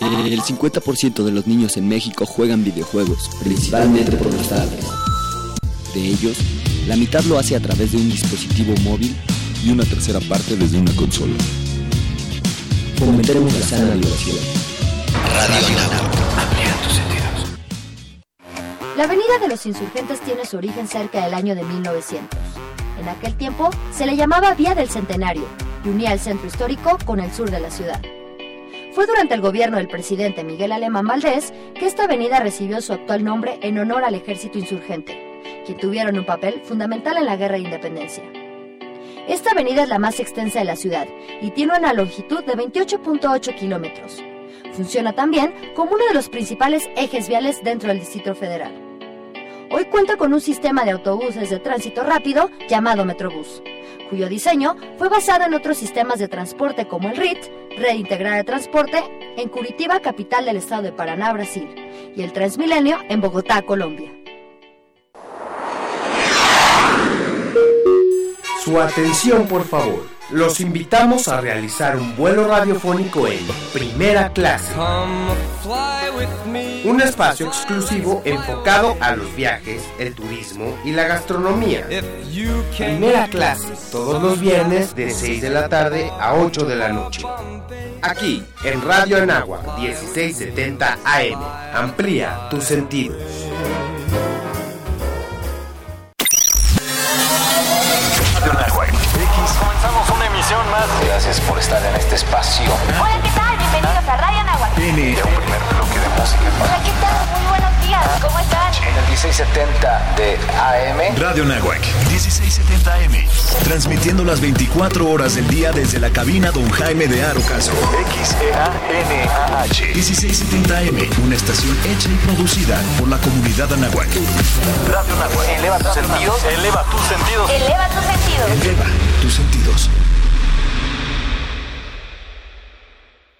El 50% de los niños en México juegan videojuegos, principalmente por los tablets. De ellos, la mitad lo hace a través de un dispositivo móvil y una tercera parte desde una consola. Fomentemos la sana diversión. Radio Amplía tus sentidos. La Avenida de los Insurgentes tiene su origen cerca del año de 1900. En aquel tiempo se le llamaba Vía del Centenario y unía el centro histórico con el sur de la ciudad. Fue durante el gobierno del presidente Miguel Alemán Valdés que esta avenida recibió su actual nombre en honor al ejército insurgente, quien tuvieron un papel fundamental en la guerra de independencia. Esta avenida es la más extensa de la ciudad y tiene una longitud de 28.8 kilómetros. Funciona también como uno de los principales ejes viales dentro del Distrito Federal. Hoy cuenta con un sistema de autobuses de tránsito rápido llamado Metrobús, cuyo diseño fue basado en otros sistemas de transporte como el RIT, Red Integral de Transporte, en Curitiba, capital del estado de Paraná, Brasil, y el Transmilenio en Bogotá, Colombia. Su atención, por favor. Los invitamos a realizar un vuelo radiofónico en primera clase. Un espacio exclusivo enfocado a los viajes, el turismo y la gastronomía. Primera clase, todos los viernes de 6 de la tarde a 8 de la noche. Aquí, en Radio Enagua, 1670 AM. Amplía tus sentidos. Gracias por estar en este espacio. Hola, ¿qué tal? Bienvenidos a Radio Nahuatl. Tiene un primer bloque de música. Hola, ¿qué tal? Muy buenos días. ¿Cómo están? En el 1670 de AM. Radio Nahuac, 1670 AM. Transmitiendo las 24 horas del día desde la cabina Don Jaime de Arocaso. XEANAH. 1670 AM, una estación hecha y producida por la comunidad Anahuac. Radio Nahuatl. Eleva tus sentidos. Eleva tus sentidos. Eleva tus sentidos. Eleva tus sentidos.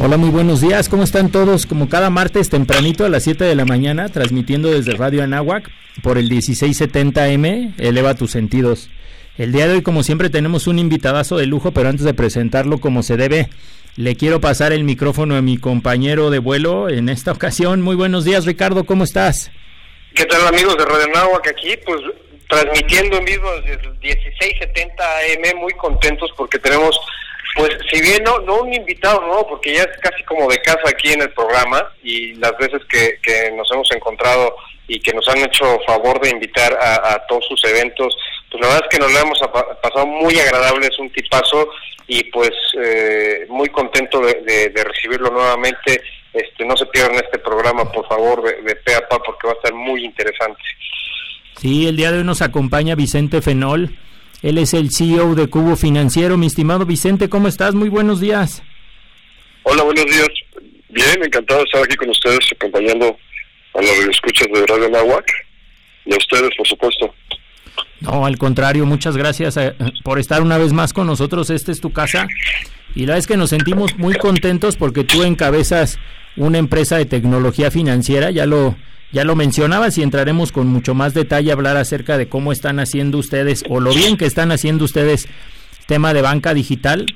Hola, muy buenos días. ¿Cómo están todos? Como cada martes tempranito a las 7 de la mañana, transmitiendo desde Radio Anáhuac por el 1670M, eleva tus sentidos. El día de hoy, como siempre, tenemos un invitadazo de lujo, pero antes de presentarlo como se debe, le quiero pasar el micrófono a mi compañero de vuelo en esta ocasión. Muy buenos días, Ricardo, ¿cómo estás? ¿Qué tal, amigos de Radio Anáhuac? Aquí, pues, transmitiendo en vivo desde el 1670 AM, muy contentos porque tenemos pues si bien no, no un invitado, no, porque ya es casi como de casa aquí en el programa y las veces que, que nos hemos encontrado y que nos han hecho favor de invitar a, todos sus eventos, pues la verdad es que nos lo hemos pasado muy agradable, es un tipazo y pues eh, muy contento de, recibirlo nuevamente. Este, no se pierdan este programa, por favor, de, de pe a pa, porque va a estar muy interesante. Sí, el día de hoy nos acompaña Vicente Fenol. Él es el CEO de Cubo Financiero. Mi estimado Vicente, ¿cómo estás? Muy buenos días. Hola, buenos días. Bien, encantado de estar aquí con ustedes, acompañando a los escuchas de Radio Nahuac y a ustedes, por supuesto. No, al contrario, muchas gracias eh, por estar una vez más con nosotros. Esta es tu casa. Y la verdad es que nos sentimos muy contentos porque tú encabezas una empresa de tecnología financiera, ya lo, ya lo mencionabas y entraremos con mucho más detalle a hablar acerca de cómo están haciendo ustedes o lo bien que están haciendo ustedes tema de banca digital.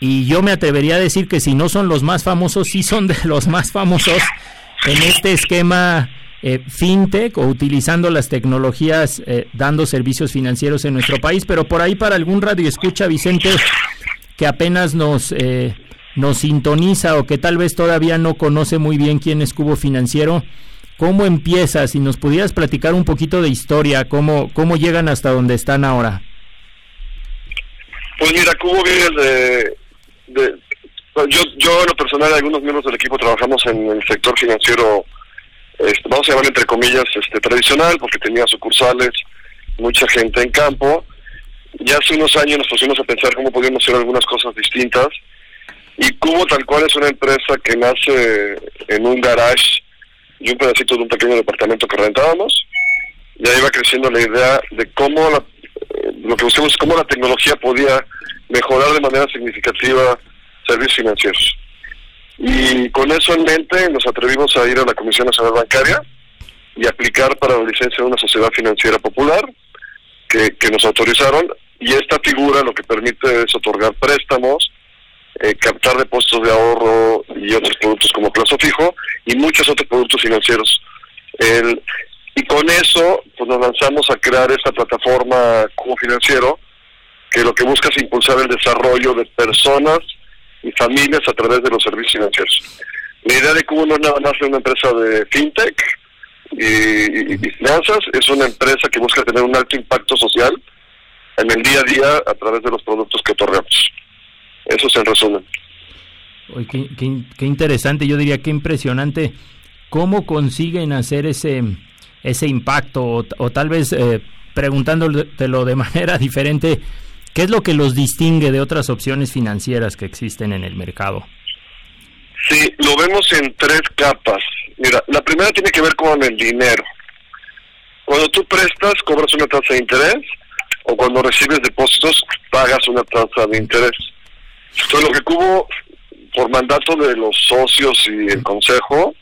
Y yo me atrevería a decir que si no son los más famosos, sí son de los más famosos en este esquema eh, fintech o utilizando las tecnologías eh, dando servicios financieros en nuestro país. Pero por ahí para algún radio escucha, Vicente, que apenas nos, eh, nos sintoniza o que tal vez todavía no conoce muy bien quién es Cubo Financiero, ¿Cómo empieza? Si nos pudieras platicar un poquito de historia, cómo, cómo llegan hasta donde están ahora. Pues mira, Cubo viene de, de pues yo, yo en lo personal, algunos miembros del equipo trabajamos en el sector financiero, este, vamos a llamar entre comillas, este, tradicional, porque tenía sucursales, mucha gente en campo. Ya hace unos años nos pusimos a pensar cómo podíamos hacer algunas cosas distintas. Y Cubo tal cual es una empresa que nace en un garage y un pedacito de un pequeño departamento que rentábamos. Ya iba creciendo la idea de cómo la, eh, lo que buscamos es cómo la tecnología podía mejorar de manera significativa servicios financieros. Y con eso en mente nos atrevimos a ir a la Comisión Nacional Bancaria y aplicar para la licencia de una sociedad financiera popular que, que nos autorizaron y esta figura lo que permite es otorgar préstamos, eh, captar depósitos de ahorro y otros productos como plazo fijo y muchos otros productos financieros. El, y con eso pues nos lanzamos a crear esta plataforma como financiero que lo que busca es impulsar el desarrollo de personas y familias a través de los servicios financieros. La idea de Cubo no es nada más una empresa de fintech y, y, finanzas, es una empresa que busca tener un alto impacto social en el día a día a través de los productos que otorgamos. Eso es en resumen. Oye, qué, qué, qué, interesante, yo diría que impresionante. ¿Cómo consiguen hacer ese, ese impacto? O, o tal vez eh, preguntándotelo de manera diferente, ¿qué es lo que los distingue de otras opciones financieras que existen en el mercado? Sí, lo vemos en tres capas. Mira, la primera tiene que ver con el dinero. Cuando tú prestas, cobras una tasa de interés, o cuando recibes depósitos, pagas una tasa de interés. Entonces, lo que Cubo, por mandato de los socios y el consejo,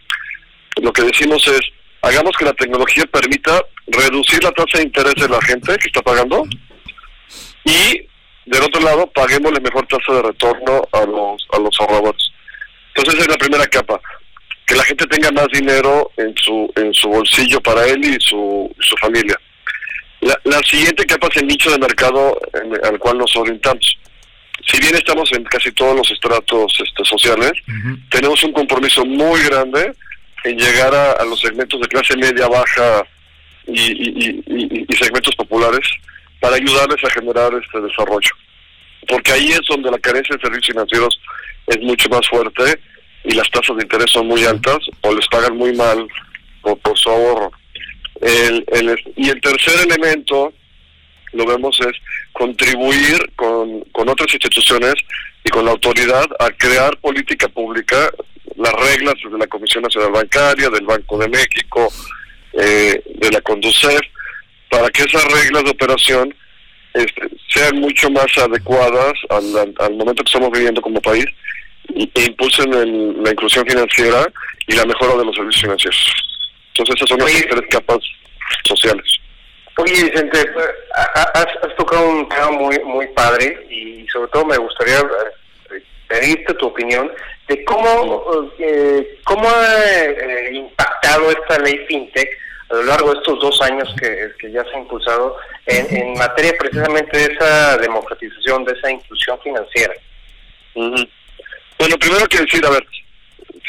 lo que decimos es, hagamos que la tecnología permita reducir la tasa de interés de la gente que está pagando y, del otro lado, paguemos la mejor tasa de retorno a los, a los ahorradores. Entonces, esa es la primera capa que la gente tenga más dinero en su en su bolsillo para él y su, su familia. La, la, siguiente capa es el nicho de mercado en, al cual nos orientamos. Si bien estamos en casi todos los estratos este, sociales, uh -huh. tenemos un compromiso muy grande en llegar a, a los segmentos de clase media, baja y, y, y, y, segmentos populares para ayudarles a generar este desarrollo. Porque ahí es donde la carencia de servicios financieros es mucho más fuerte y las tasas de interés son muy altas o les pagan muy mal por, por su ahorro. El, el, y el tercer elemento, lo vemos, es contribuir con, con otras instituciones y con la autoridad a crear política pública, las reglas de la Comisión Nacional Bancaria, del Banco de México, eh, de la Conducef, para que esas reglas de operación este, sean mucho más adecuadas al, al momento que estamos viviendo como país e impulsen el, la inclusión financiera y la mejora de los servicios financieros. Entonces esas son las tres capas sociales. Oye Vicente, has, has, tocado un tema muy muy padre y sobre todo me gustaría pedirte tu opinión de cómo eh, cómo ha eh, impactado esta ley fintech a lo largo de estos dos años que, que ya se ha impulsado en, en, materia precisamente de esa democratización, de esa inclusión financiera. Uh -huh. Bueno, primero que decir, a ver,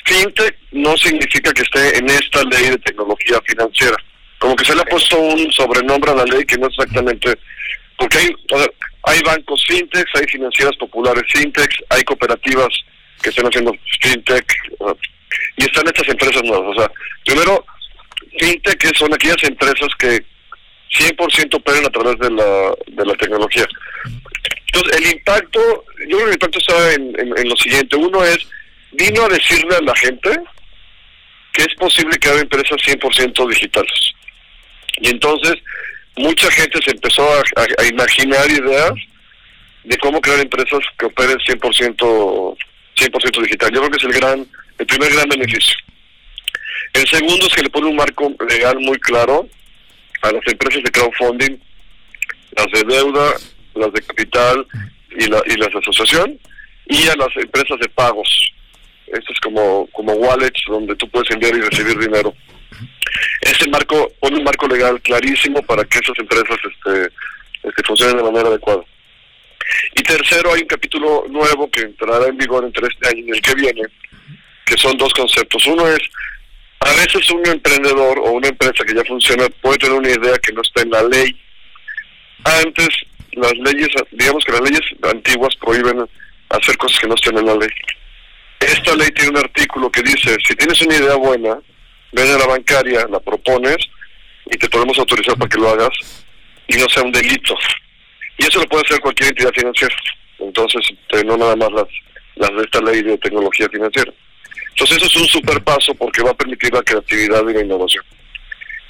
fintech no significa que esté en esta ley de tecnología financiera. Como que se le ha puesto un sobrenombre a la ley que no es exactamente... Porque hay, hay bancos fintechs, hay financieras populares fintechs, hay cooperativas que están haciendo fintech y están estas empresas nuevas. O sea, primero, fintech son aquellas empresas que 100% operan a través de la, de la tecnología. Entonces, el impacto, yo creo que el impacto está en, lo siguiente. Uno es, vino a decirle a la gente que es posible que haya empresas 100% digitales. Y entonces, mucha gente se empezó a, imaginar ideas de cómo crear empresas que operen 100%, 100 digital. Yo creo que es el gran, el primer gran beneficio. El segundo es que le pone un marco legal muy claro a las empresas de crowdfunding, las de deuda, las de capital y, la, y las de asociación, y a las empresas de pagos. Esto es como, como wallets donde tú puedes enviar y recibir dinero. Ese marco pone un marco legal clarísimo para que esas empresas este, este, funcionen de manera adecuada. Y tercero, hay un capítulo nuevo que entrará en vigor entre este año y el que viene, que son dos conceptos. Uno es A veces un emprendedor o una empresa que ya funciona puede tener una idea que no está en la ley. Antes, las leyes, digamos que las leyes antiguas prohíben hacer cosas que no estén en la ley. Esta ley tiene un artículo que dice, si tienes una idea buena, ven a la bancaria, la propones y te podemos autorizar para que lo hagas y no sea un delito. Y eso lo puede hacer cualquier entidad financiera. Entonces, este, no nada más las, las de esta ley de tecnología financiera. Entonces, eso es un super paso porque va a permitir la creatividad y la innovación.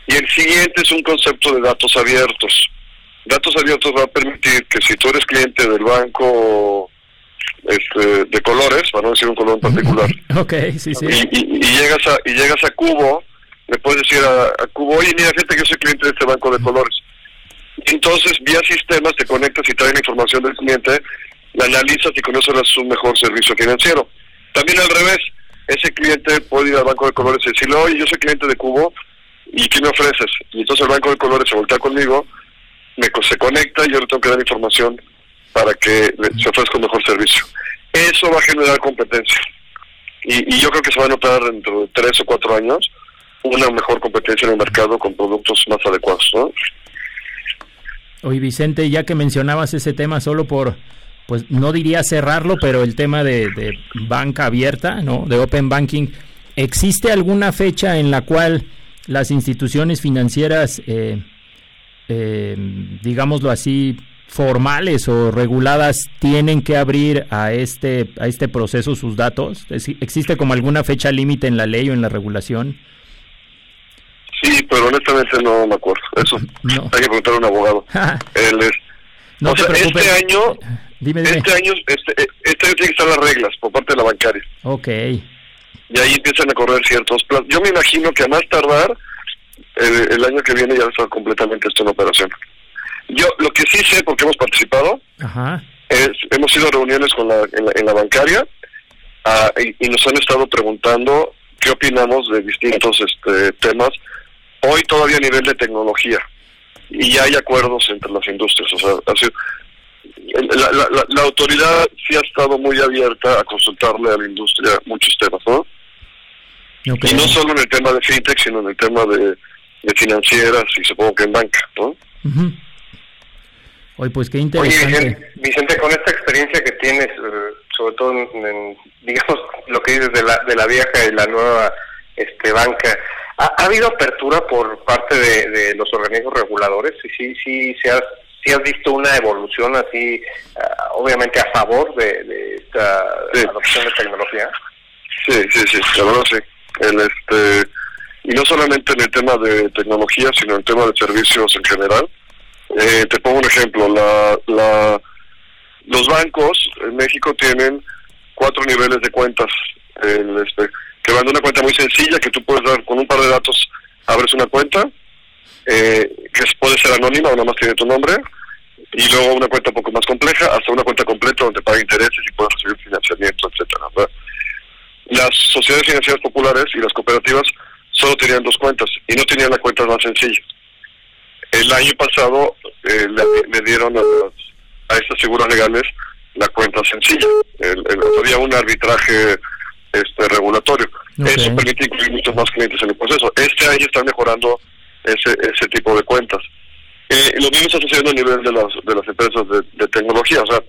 Y el siguiente es un concepto de datos abiertos. Datos abiertos va a permitir que si tú eres cliente del banco este, de colores, para no decir un color en particular, Ok, sí, sí. y, y- y llegas a y llegas a Cubo, le puedes decir a, a Cubo, oye, mira, gente que yo soy cliente de este banco de colores. Entonces, vía sistemas te conectas y traen la información del cliente, la analizas y con eso das un mejor servicio financiero. También al revés, ese cliente puede ir al banco de colores y decirle, oye, yo soy cliente de Cubo, ¿y qué me ofreces? Y entonces el banco de colores se voltea conmigo, me, se conecta y yo le tengo que dar información para que se ofrezca un mejor servicio. Eso va a generar competencia. Y, y yo creo que se va a notar dentro de tres o cuatro años una mejor competencia en el mercado con productos más adecuados. ¿no? Oye, Vicente, ya que mencionabas ese tema, solo por, pues no diría cerrarlo, pero el tema de, de banca abierta, ¿no? De open banking, ¿existe alguna fecha en la cual las instituciones financieras, eh, eh, digámoslo así, formales o reguladas, tienen que abrir a este, a este proceso sus datos? ¿Existe como alguna fecha límite en la ley o en la regulación? Sí, pero honestamente no me acuerdo. Eso hay que preguntar a un abogado. Él es, No o sea, preocupes. este año, Dime, dime. este año, este, este año tiene que estar las reglas por parte de la bancaria. Ok. y ahí empiezan a correr ciertos plazos. Yo me imagino que a más tardar, el, el año que viene ya estar completamente esto en operación. Yo lo que sí sé, porque hemos participado, Ajá. es, hemos ido a reuniones con la, en, la, en la bancaria ah, y, y nos han estado preguntando qué opinamos de distintos este, temas, hoy todavía a nivel de tecnología, y ya hay acuerdos entre las industrias. O sea, sido- la, la- la- la autoridad sí ha estado muy abierta a consultarle a la industria muchos temas, ¿no? Y no solo en el tema de fintech, sino en el tema de, de financieras y supongo que en banca, ¿no? Ujú. Oye, pues qué Oye, interesante. Vicente, Vicente, con esta experiencia que tienes, eh, sobre todo en, en, digamos, lo que dices de la, de la vieja y la nueva este, banca, ¿ha, ha habido apertura por parte de, de los organismos reguladores? Sí, sí, sí, se has, sí has visto una evolución así, ah, obviamente a favor de, de esta adopción de tecnología. Sí, sí, sí, la verdad sí. El, este, y no solamente en el tema de tecnología, sino en el tema de servicios en general. Eh, te pongo un ejemplo, la, la, los bancos en México tienen cuatro niveles de cuentas, el, este, que van de una cuenta muy sencilla que tú puedes dar con un par de datos, abres una cuenta, eh, que puede ser anónima nada más tiene tu nombre, y luego una cuenta un poco más compleja, hasta una cuenta completa donde paga intereses y puedes recibir financiamiento, etcétera. Las sociedades financieras populares y las cooperativas solo tenían dos cuentas y no tenían la cuenta más sencilla. El año pasado eh, le, le dieron a, a estas figuras legales la cuenta sencilla. El, el- había un arbitraje este, regulatorio. Eso permite incluir muchos más clientes en el proceso. Este año están mejorando ese, ese tipo de cuentas. Eh, lo mismo está sucediendo a nivel de las, de las empresas de, de tecnología. O sea,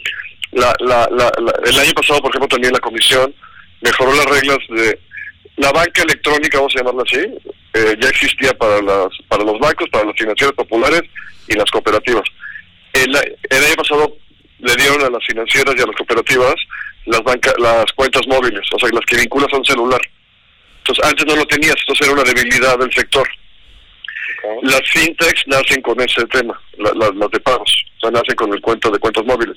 la, la, la, la- el año pasado, por ejemplo, también la comisión mejoró las reglas de la banca electrónica, vamos a llamarla así, eh, ya existía para las para los bancos, para las financieras populares y las cooperativas. El, el año pasado le dieron a las financieras y a las cooperativas las banca, las cuentas móviles, o sea, las que vinculas a un celular. Entonces, antes no lo tenías, entonces era una debilidad del sector. Las fintechs nacen con ese tema, la- la- las de pagos, o sea, nacen con el cuento de cuentas móviles.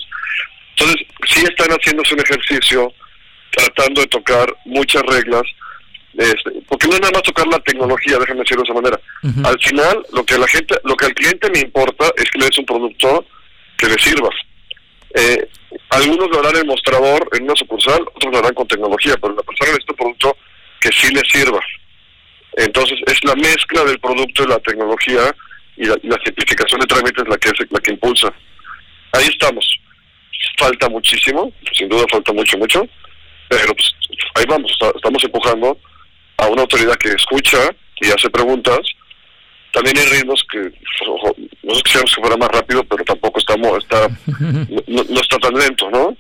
Entonces, sí están haciéndose un ejercicio tratando de tocar muchas reglas, este, porque no es nada más tocar la tecnología, déjenme decirlo de esa manera. Al final, lo que a la gente, lo que al cliente le importa es que le des un producto que le sirva. Eh, algunos lo harán en mostrador, en una sucursal, otros lo harán con tecnología, pero la persona necesita un producto que sí le sirva. Entonces, es la mezcla del producto y la tecnología y la, y la simplificación de trámites la que es la que impulsa. Ahí estamos. Falta muchísimo, sin duda falta mucho, mucho, pero pues, ahí vamos, está- estamos empujando a una autoridad que escucha y hace preguntas. También hay ritmos que ojo, nosotros quisiéramos que fuera más rápido, pero tampoco estamos, está, no, no está tan lento, ¿no?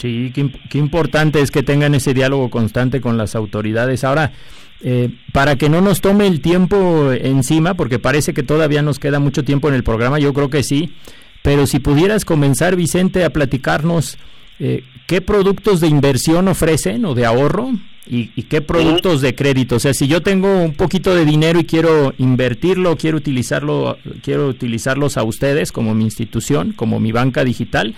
Sí, qué, importante es que tengan ese diálogo constante con las autoridades. Ahora, eh, para que no nos tome el tiempo encima, porque parece que todavía nos queda mucho tiempo en el programa, yo creo que sí, pero si pudieras comenzar, Vicente, a platicarnos eh, qué productos de inversión ofrecen o de ahorro y, y qué productos de crédito. O sea, si yo tengo un poquito de dinero y quiero invertirlo, quiero utilizarlo, quiero utilizarlos a ustedes como mi institución, como mi banca digital,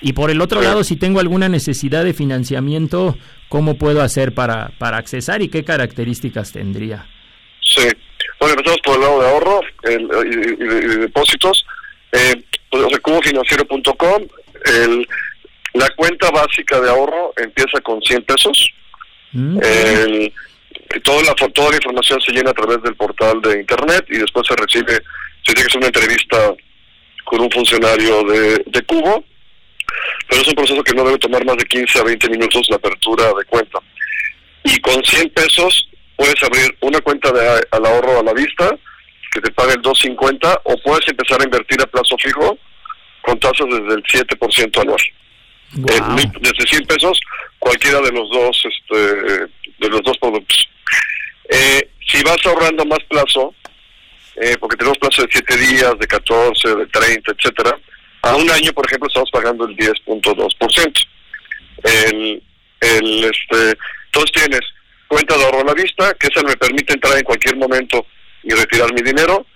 y por el otro lado, si tengo alguna necesidad de financiamiento, ¿cómo puedo hacer para, para accesar y qué características tendría? Sí. Bueno, empezamos por el lado de ahorro el, y, y, de, y, de, depósitos. Eh, pues, o sea, cubofinanciero.com, el, la cuenta básica de ahorro empieza con 100 pesos. Mm. El, toda, la, toda la información se llena a través del portal de internet y después se recibe, se tiene que hacer una entrevista con un funcionario de, de Cubo pero es un proceso que no debe tomar más de 15 a 20 minutos la apertura de cuenta. Y con 100 pesos puedes abrir una cuenta de al ahorro a la vista que te pague el 2.50 o puedes empezar a invertir a plazo fijo con tasas desde el 7% anual. Wow. Eh, desde 100 pesos cualquiera de los dos este, de los dos productos. Eh, si vas ahorrando más plazo, eh, porque tenemos plazo de 7 días, de 14, de 30, etcétera, a un año, por ejemplo, estamos pagando el 10.2%. El, el, este, entonces tienes cuenta de ahorro a la vista, que esa me permite entrar en cualquier momento y retirar mi dinero,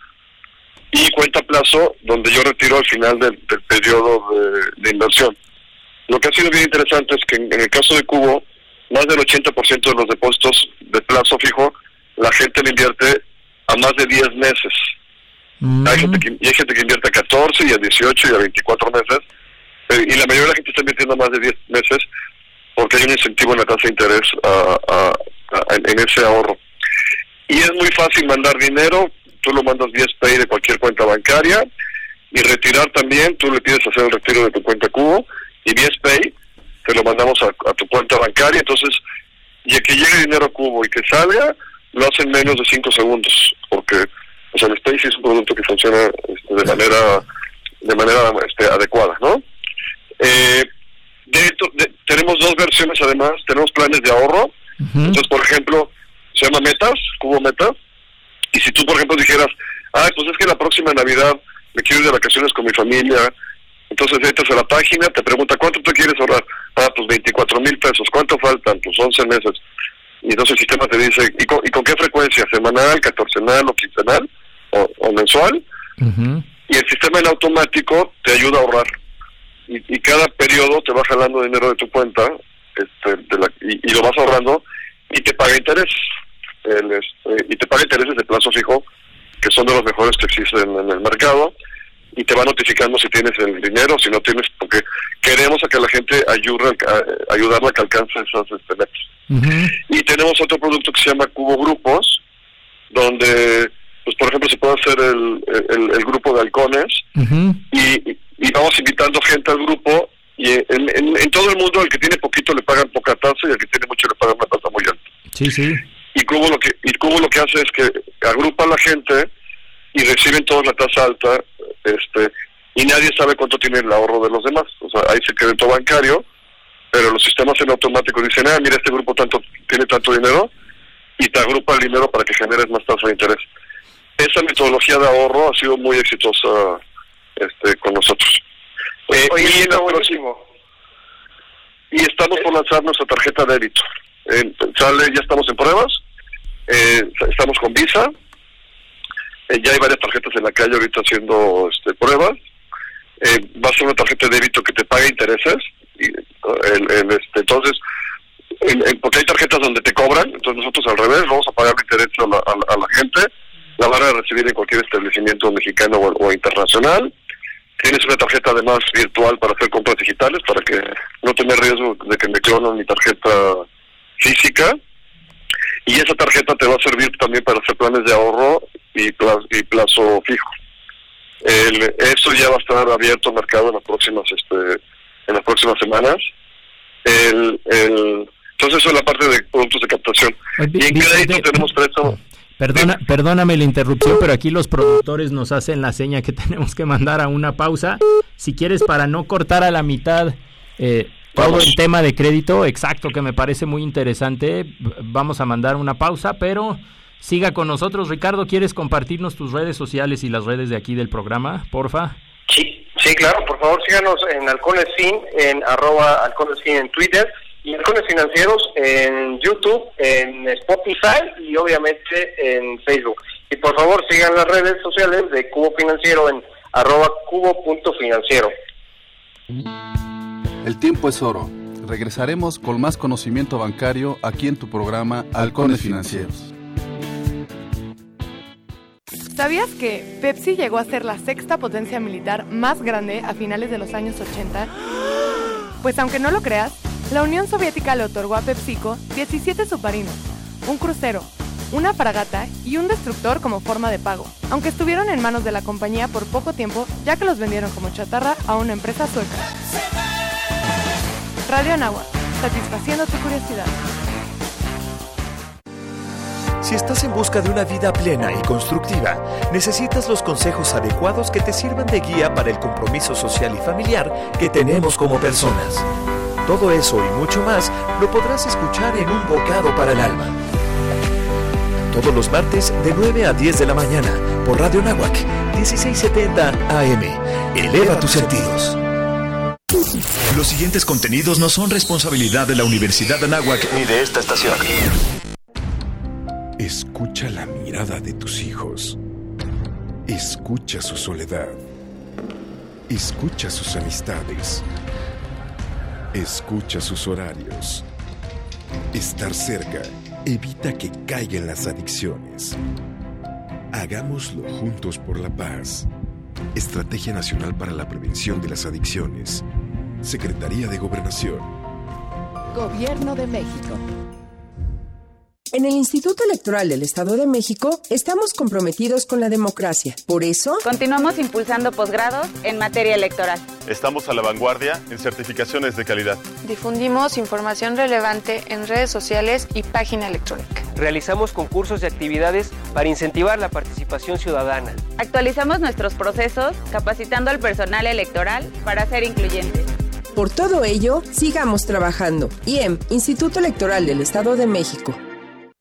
y cuenta plazo, donde yo retiro al final del, del periodo de, de, inversión. Lo que ha sido bien interesante es que en, en el caso de Cubo, más del 80% de los depósitos de plazo fijo, la gente le invierte a más de 10 meses. Mm. Hay, gente que, y hay gente que invierte a 14 y a 18 y a 24 meses, eh, y la mayoría de la gente está invirtiendo más de 10 meses porque hay un incentivo en la tasa de interés a, a, a, en, ese ahorro. Y es muy fácil mandar dinero, tú lo mandas vía SPAY de cualquier cuenta bancaria, y retirar también, tú le pides hacer el retiro de tu cuenta Cubo, y vía SPAY te lo mandamos a, a tu cuenta bancaria, entonces, y que llegue dinero a Cubo y que salga, lo hacen menos de 5 segundos, porque o sea, el Space es un producto que funciona este, de manera de manera este, adecuada, ¿no? Eh, de, de, tenemos dos versiones además, tenemos planes de ahorro, uh -huh. entonces por ejemplo, se llama Metas, Cubo Metas, y si tú por ejemplo dijeras, ah, pues es que la próxima Navidad me quiero ir de vacaciones con mi familia, entonces entras a la página, te pregunta, ¿cuánto tú quieres ahorrar? Ah, pues 24 mil pesos, ¿cuánto faltan? Pues 11 meses. Y entonces el sistema te dice, ¿y con, y con qué frecuencia? ¿Semanal, catorcenal o quincenal? o, o mensual uh -huh. y el sistema en automático te ayuda a ahorrar y, y, cada periodo te va jalando dinero de tu cuenta este, de la, y, y, lo vas ahorrando y te paga interés el, este, y te paga intereses de plazo fijo que son de los mejores que existen en el mercado y te va notificando si tienes el dinero si no tienes porque queremos a que la gente ayude a, ayudarla a que alcance esas este, metas uh -huh. y tenemos otro producto que se llama Cubo Grupos donde pues por ejemplo se puede hacer el, el, el grupo de halcones uh -huh. y, y, vamos invitando gente al grupo y en, en, en, todo el mundo el que tiene poquito le pagan poca tasa y el que tiene mucho le pagan una tasa muy alta. Sí, sí. Y Cubo lo que y Cubo lo que hace es que agrupa a la gente y reciben todos la tasa alta, este y nadie sabe cuánto tiene el ahorro de los demás. O sea, hay secreto bancario, pero los sistemas en automático dicen, ah, mira, este grupo tanto tiene tanto dinero y te agrupa el dinero para que generes más tasa de interés esa metodología de ahorro ha sido muy exitosa este, con nosotros. Eh, Oye, y, en próximo. y estamos por lanzar nuestra tarjeta de débito. Eh, sale, ya estamos en pruebas, eh, estamos con Visa, eh, ya hay varias tarjetas en la calle ahorita haciendo este, pruebas. Eh, va a ser una tarjeta de débito que te paga intereses. Y, el, este, entonces, en, en, porque hay tarjetas donde te cobran, entonces nosotros al revés, vamos a pagar interés a la, a, a la gente la van a recibir en cualquier establecimiento mexicano o, o, internacional. Tienes una tarjeta además virtual para hacer compras digitales, para que no tener riesgo de que me clonen mi tarjeta física. Y esa tarjeta te va a servir también para hacer planes de ahorro y plazo, y plazo fijo. El, eso ya va a estar abierto al mercado en las próximas, este, en las próximas semanas. El, el, Entonces eso es la parte de productos de captación. Y en crédito tenemos préstamo. Perdona, perdóname la interrupción, pero aquí los productores nos hacen la seña que tenemos que mandar a una pausa. Si quieres, para no cortar a la mitad eh, todo el tema de crédito, exacto, que me parece muy interesante, vamos a mandar una pausa, pero siga con nosotros. Ricardo, ¿quieres compartirnos tus redes sociales y las redes de aquí del programa, porfa? Sí, sí, claro, por favor síganos en Halcones Fin, en arroba Halcones Fin en Twitter y Halcones Financieros en YouTube, en Spotify y obviamente en Facebook. Y por favor sigan las redes sociales de Cubo Financiero en arroba cubo.financiero. El tiempo es oro. Regresaremos con más conocimiento bancario aquí en tu programa Halcones Financieros. ¿Sabías que Pepsi llegó a ser la sexta potencia militar más grande a finales de los años 80? Pues aunque no lo creas, la Unión Soviética le otorgó a PepsiCo 17 submarinos, un crucero, una fragata y un destructor como forma de pago, aunque estuvieron en manos de la compañía por poco tiempo ya que los vendieron como chatarra a una empresa sueca. Radio Anagua, satisfaciendo tu curiosidad. Si estás en busca de una vida plena y constructiva, necesitas los consejos adecuados que te sirvan de guía para el compromiso social y familiar que tenemos como personas. Todo eso y mucho más lo podrás escuchar en Un Bocado para el Alma. Todos los martes de 9 a 10 de la mañana por Radio Nahuac 1670 AM. Eleva tus sentidos. Los siguientes contenidos no son responsabilidad de la Universidad de Anáhuac ni de esta estación. Escucha la mirada de tus hijos. Escucha su soledad. Escucha sus amistades. Escucha sus horarios. Estar cerca evita que caigan las adicciones. Hagámoslo juntos por la paz. Estrategia Nacional para la Prevención de las Adicciones. Secretaría de Gobernación. Gobierno de México. En el Instituto Electoral del Estado de México estamos comprometidos con la democracia. Por eso, continuamos impulsando posgrados en materia electoral. Estamos a la vanguardia en certificaciones de calidad. Difundimos información relevante en redes sociales y página electrónica. Realizamos concursos y actividades para incentivar la participación ciudadana. Actualizamos nuestros procesos, capacitando al personal electoral para ser incluyentes. Por todo ello, sigamos trabajando. IEM, Instituto Electoral del Estado de México.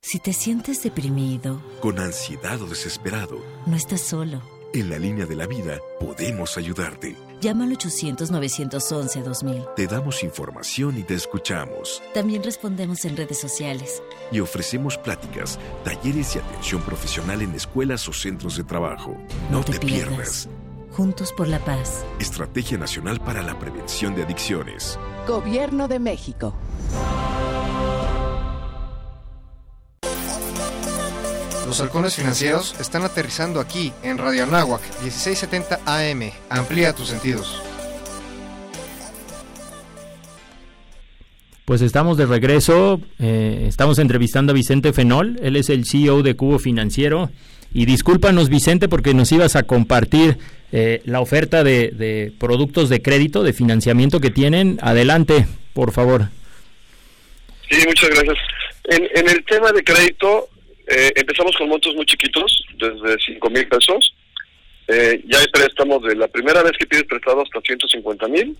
Si te sientes deprimido, con ansiedad o desesperado, no estás solo. En la línea de la vida podemos ayudarte. Llama al 800-911-2000. Te damos información y te escuchamos. También respondemos en redes sociales. Y ofrecemos pláticas, talleres y atención profesional en escuelas o centros de trabajo. No, te, pierdas. pierdas. Juntos por la paz. Estrategia Nacional para la Prevención de Adicciones. Gobierno de México. Los halcones financieros están aterrizando aquí en Radio Anáhuac 1670 AM. Amplía tus sentidos. Pues estamos de regreso, eh, estamos entrevistando a Vicente Fenol, él es el CEO de Cubo Financiero. Y discúlpanos Vicente porque nos ibas a compartir eh, la oferta de, de, productos de crédito, de financiamiento que tienen. Adelante, por favor. Sí, muchas gracias. En, en el tema de crédito, eh, empezamos con montos muy chiquitos, desde 5 mil pesos. Eh, ya hay préstamos de la primera vez que pides prestado hasta 150 mil.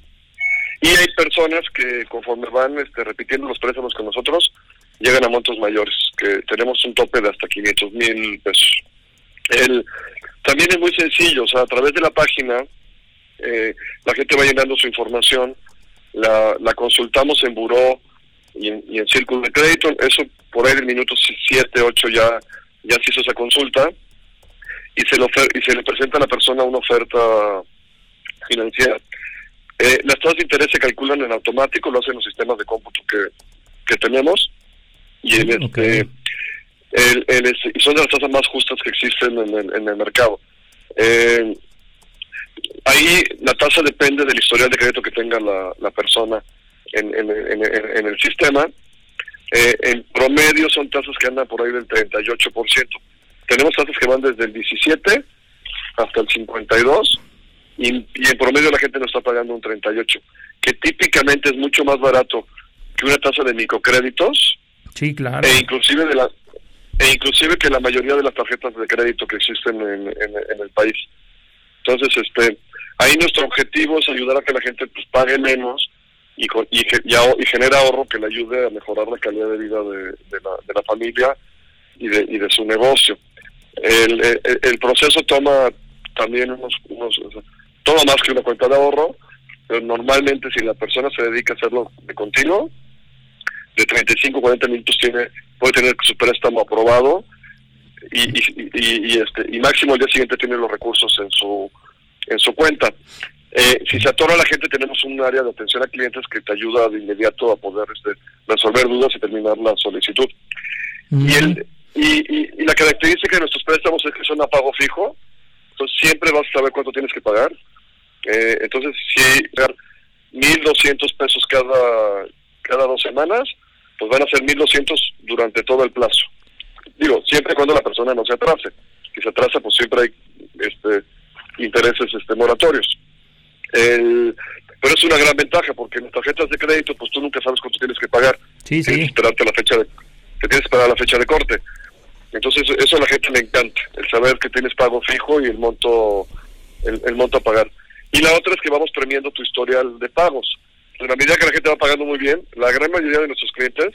Y hay personas que conforme van este, repitiendo los préstamos con nosotros, llegan a montos mayores, que tenemos un tope de hasta 500 mil pesos. El, también es muy sencillo, o sea, a través de la página, eh, la gente va llenando su información, la, la consultamos en buró y en, y en círculo de crédito, eso por ahí del minuto 7, 8 ya, ya se hizo esa consulta y se, le y se le presenta a la persona una oferta financiera. Eh, las tasas de interés se calculan en automático, lo hacen los sistemas de cómputo que, que tenemos y en este el, el, y son de las tasas más justas que existen en el, en el mercado. Eh, ahí la tasa depende del historial de crédito que tenga la, la persona en, en, en, en el sistema eh, en promedio son tasas que andan por ahí del 38%. Tenemos tasas que van desde el 17 hasta el 52 y, y en promedio la gente nos está pagando un 38, que típicamente es mucho más barato que una tasa de microcréditos Sí, claro. e inclusive de la e inclusive que la mayoría de las tarjetas de crédito que existen en, el país. Entonces, este, ahí nuestro objetivo es ayudar a que la gente pues pague menos y, y, y, genere ahorro que le ayude a mejorar la calidad de vida de, la, de la familia y de, y de su negocio. El, el, el proceso toma también unos, unos toma más que una cuenta de ahorro, pero normalmente si la persona se dedica a hacerlo de continuo, de 35 40 minutos tiene puede tener su préstamo aprobado y, y, y, y, este y máximo el día siguiente tiene los recursos en su en su cuenta. Eh, si se atora la gente tenemos un área de atención a clientes que te ayuda de inmediato a poder este, resolver dudas y terminar la solicitud. Y el y, y, y la característica de nuestros préstamos es que son a pago fijo. Entonces siempre vas a saber cuánto tienes que pagar. Eh, entonces si pagar 1.200 pesos cada cada dos semanas pues van a ser 1.200 durante todo el plazo. Digo, siempre y cuando la persona no se atrase. Si se atrasa, pues siempre hay este, intereses este, moratorios. El, pero es una gran ventaja, porque en las tarjetas de crédito, pues tú nunca sabes cuánto tienes que pagar. Sí, Tienes que esperarte la fecha de, te tienes que esperar la fecha de corte. Entonces, eso a la gente le encanta, el saber que tienes pago fijo y el monto, el, el monto a pagar. Y la otra es que vamos premiando tu historial de pagos en la medida que la gente va pagando muy bien, la gran mayoría de nuestros clientes,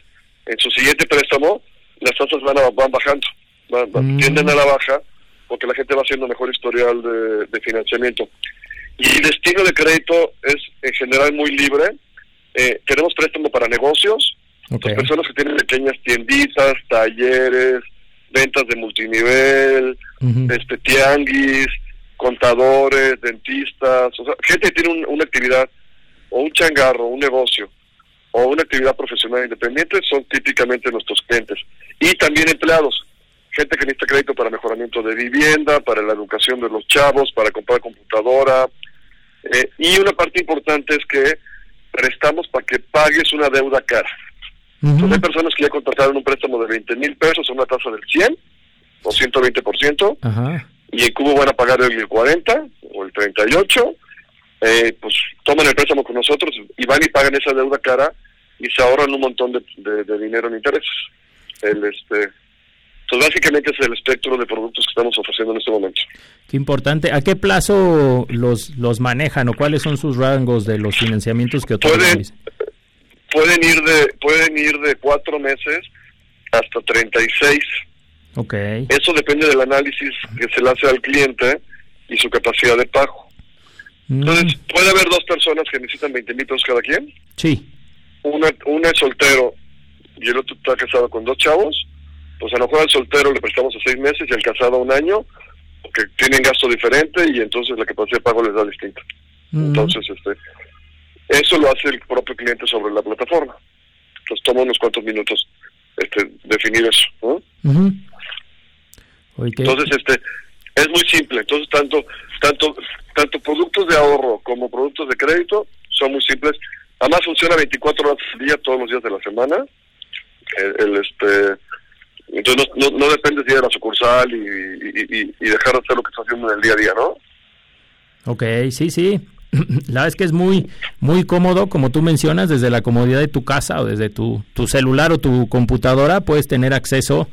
en su siguiente préstamo, las tasas van, a- van bajando, van- van- tienden a la baja, porque la gente va haciendo mejor historial de, de financiamiento. Y el destino de crédito es en general muy libre. Eh, tenemos préstamo para negocios, las personas que tienen pequeñas tienditas, talleres, ventas de multinivel, este tianguis, contadores, dentistas, o sea, gente que tiene un- una actividad o un changarro, un negocio o una actividad profesional independiente son típicamente nuestros clientes. Y también empleados, gente que necesita crédito para mejoramiento de vivienda, para la educación de los chavos, para comprar computadora. Eh, y una parte importante es que prestamos para que pagues una deuda cara. Entonces hay personas que ya contrataron un préstamo de 20 mil pesos a una tasa del 100 o 120%, Ajá. y en Cubo van a pagar el 40 o el 38, eh, pues toman el préstamo con nosotros y van y pagan esa deuda cara y se ahorran un montón de, de- de dinero en intereses. El, este, pues básicamente es el espectro de productos que estamos ofreciendo en este momento. Qué importante. ¿A qué plazo los, los manejan o cuáles son sus rangos de los financiamientos que otorgan? Pueden ir de pueden ir de cuatro meses hasta 36. Ok. Eso depende del análisis que se le hace al cliente y su capacidad de pago. Entonces, puede haber dos personas que necesitan 20 mil pesos cada quien. Sí. Una, una es soltero y el otro está casado con dos chavos. Pues a lo mejor al soltero le prestamos a seis meses y al casado a un año, porque tienen gasto diferente y entonces la capacidad de pago les da distinta. Entonces, este, eso lo hace el propio cliente sobre la plataforma. Entonces toma unos cuantos minutos este, definir eso. Entonces, este, es muy simple. Entonces, tanto, tanto, de ahorro como productos de crédito son muy simples. Además, funciona 24 horas al día, todos los días de la semana. El, este, entonces, no, no, no dependes de ir a la sucursal y, y, dejar de hacer lo que estás haciendo en el día a día, ¿no? Ok, sí, sí. La verdad es que es muy, muy cómodo, como tú mencionas, desde la comodidad de tu casa o desde tu, tu celular o tu computadora puedes tener acceso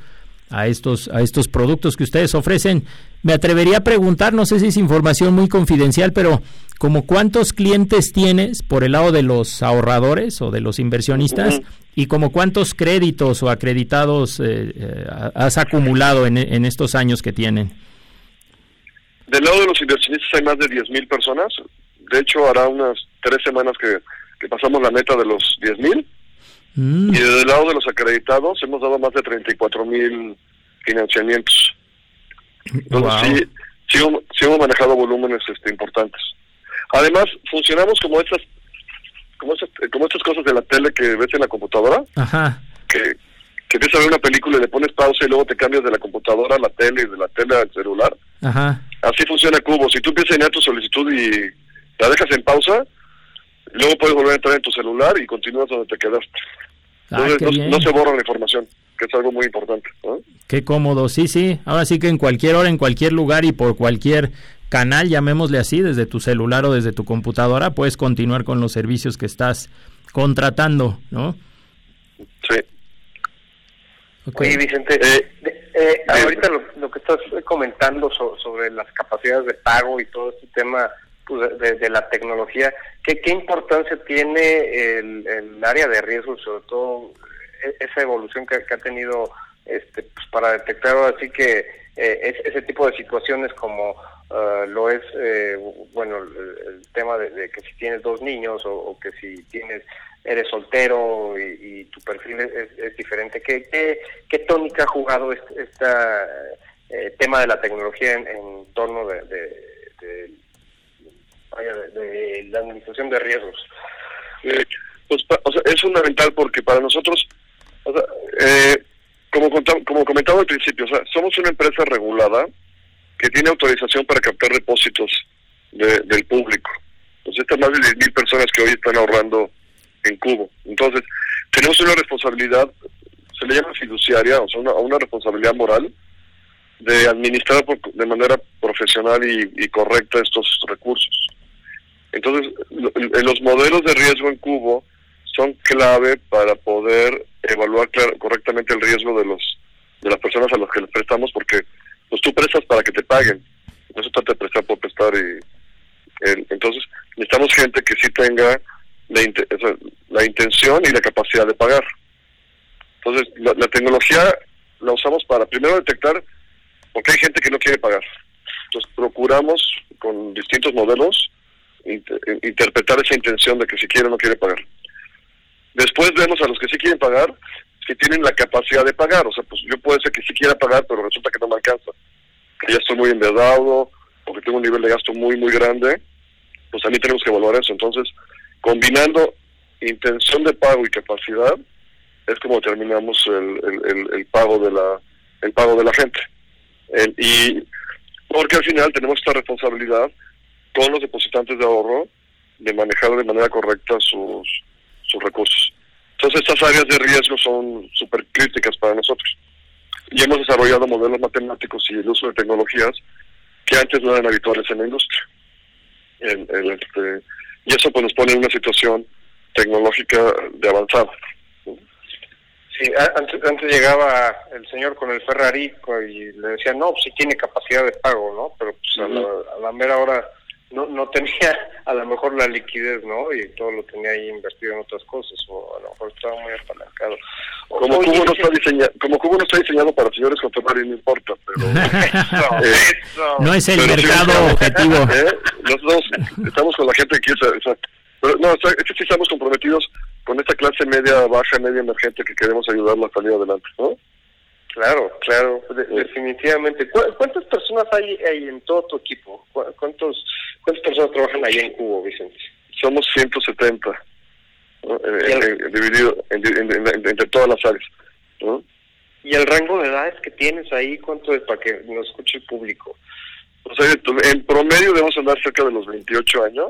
estos, a estos productos que ustedes ofrecen. Me atrevería a preguntar, no sé si es información muy confidencial, pero como cuántos clientes tienes por el lado de los ahorradores o de los inversionistas y como cuántos créditos o acreditados eh, eh, has acumulado en, en estos años que tienen. Del lado de los inversionistas hay más de 10.000 personas. De hecho, hará unas tres semanas que, que pasamos la meta de los 10.000. Mm. Y del lado de los acreditados hemos dado más de 34.000 financiamientos. Entonces, Wow. sí, sí, hemos- sí hemos manejado volúmenes este, importantes. Además, funcionamos como estas, como estas, como estas cosas de la tele que ves en la computadora, Ajá. que, que empiezas a ver una película y le pones pausa y luego te cambias de la computadora a la tele y de la tele al celular. Ajá. Así funciona Cubo. Si tú empiezas a llenar tu solicitud y la dejas en pausa, luego puedes volver a entrar en tu celular y continúas donde te quedaste. Ah, Entonces qué no, bien. no se borra la información, que es algo muy importante. ¿no? Qué cómodo, sí, sí. Ahora sí que en cualquier hora, en cualquier lugar y por cualquier canal, llamémosle así, desde tu celular o desde tu computadora, puedes continuar con los servicios que estás contratando, ¿no? Sí. Oye, Vicente, de- eh, ahorita lo, lo que estás comentando so- sobre las capacidades de pago y todo este tema pues, de, la tecnología, ¿qué, qué importancia tiene el, el área de riesgo, sobre todo e- esa evolución que, que ha tenido este, pues, para detectar así que eh, es- ese tipo de situaciones como ah, lo es, eh, bueno, el, tema de, que si tienes dos niños o, que si tienes eres soltero y, y tu perfil es, es- diferente. ¿Qué, qué, qué tónica ha jugado este esta, eh, tema de la tecnología en, en torno de- de- vaya, de- la administración de riesgos? Eh, pues, o sea, es fundamental porque para nosotros, o sea, eh, como, contam- como comentaba al principio, o sea, somos una empresa regulada que tiene autorización para captar depósitos de- del público. Pues estas más de 10.000 personas que hoy están ahorrando en Cubo. Entonces, tenemos una responsabilidad, se le llama fiduciaria, o sea, una, responsabilidad moral de administrar por- de manera profesional y correcta estos recursos. Entonces, en los modelos de riesgo en Cubo son clave para poder evaluar correctamente el riesgo de los de las personas a las que les prestamos, porque pues tú prestas para que te paguen, no se trata de prestar por prestar y el- entonces necesitamos gente que sí tenga la, la intención y la capacidad de pagar. Entonces, la, la tecnología la usamos para primero detectar porque hay gente que no quiere pagar. Entonces, procuramos con distintos modelos inter- interpretar esa intención de que si quiere o no quiere pagar. Después vemos a los que sí quieren pagar si tienen la capacidad de pagar. O sea, pues yo puede ser que sí quiera pagar, pero resulta que no me alcanza. Que ya estoy muy endeudado o que tengo un nivel de gasto muy, muy grande. Pues también tenemos que evaluar eso. Entonces, combinando intención de pago y capacidad, es como determinamos el, el, el- el pago de la el pago de la gente. Y porque al final tenemos esta responsabilidad con los depositantes de ahorro de manejar de manera correcta sus, sus recursos. Entonces estas áreas de riesgo son súper críticas para nosotros. Y hemos desarrollado modelos matemáticos y el uso de tecnologías que antes no eran habituales en la industria. El- el, este, y eso pues nos pone en una situación tecnológica de avanzada. Sí, antes, antes llegaba el señor con el Ferrari y le decía, no, pues sí tiene capacidad de pago, ¿no? Pero pues a, la, a la mera hora no, no tenía a lo mejor la liquidez, ¿no? Y todo lo tenía ahí invertido en otras cosas, o a lo mejor estaba muy apalancado. Como oye, Cubo, no está diseñado, como Cubo no está diseñado para señores con Ferrari, no importa, pero... Eso, No es el Pero mercado objetivo. ¿Eh? Nosotros estamos con la gente que quiere, o sea, pero no, está- es que sí estamos comprometidos con esta clase media, baja, media emergente que queremos ayudarla a salir adelante, ¿no? Claro, claro, de- definitivamente. ¿Cu- ¿Cuántas personas hay, hay en todo tu equipo? ¿Cu- ¿Cuántos, ¿Cuántas personas trabajan ahí en Cubo, Vicente? Somos 170, ¿no? Eh, eh, dividido en- en- en- en- entre todas las áreas, ¿no? ¿Y el rango de edades que tienes ahí, cuánto es para que nos escuche el público? O sea, en promedio debemos andar cerca de los 28 años.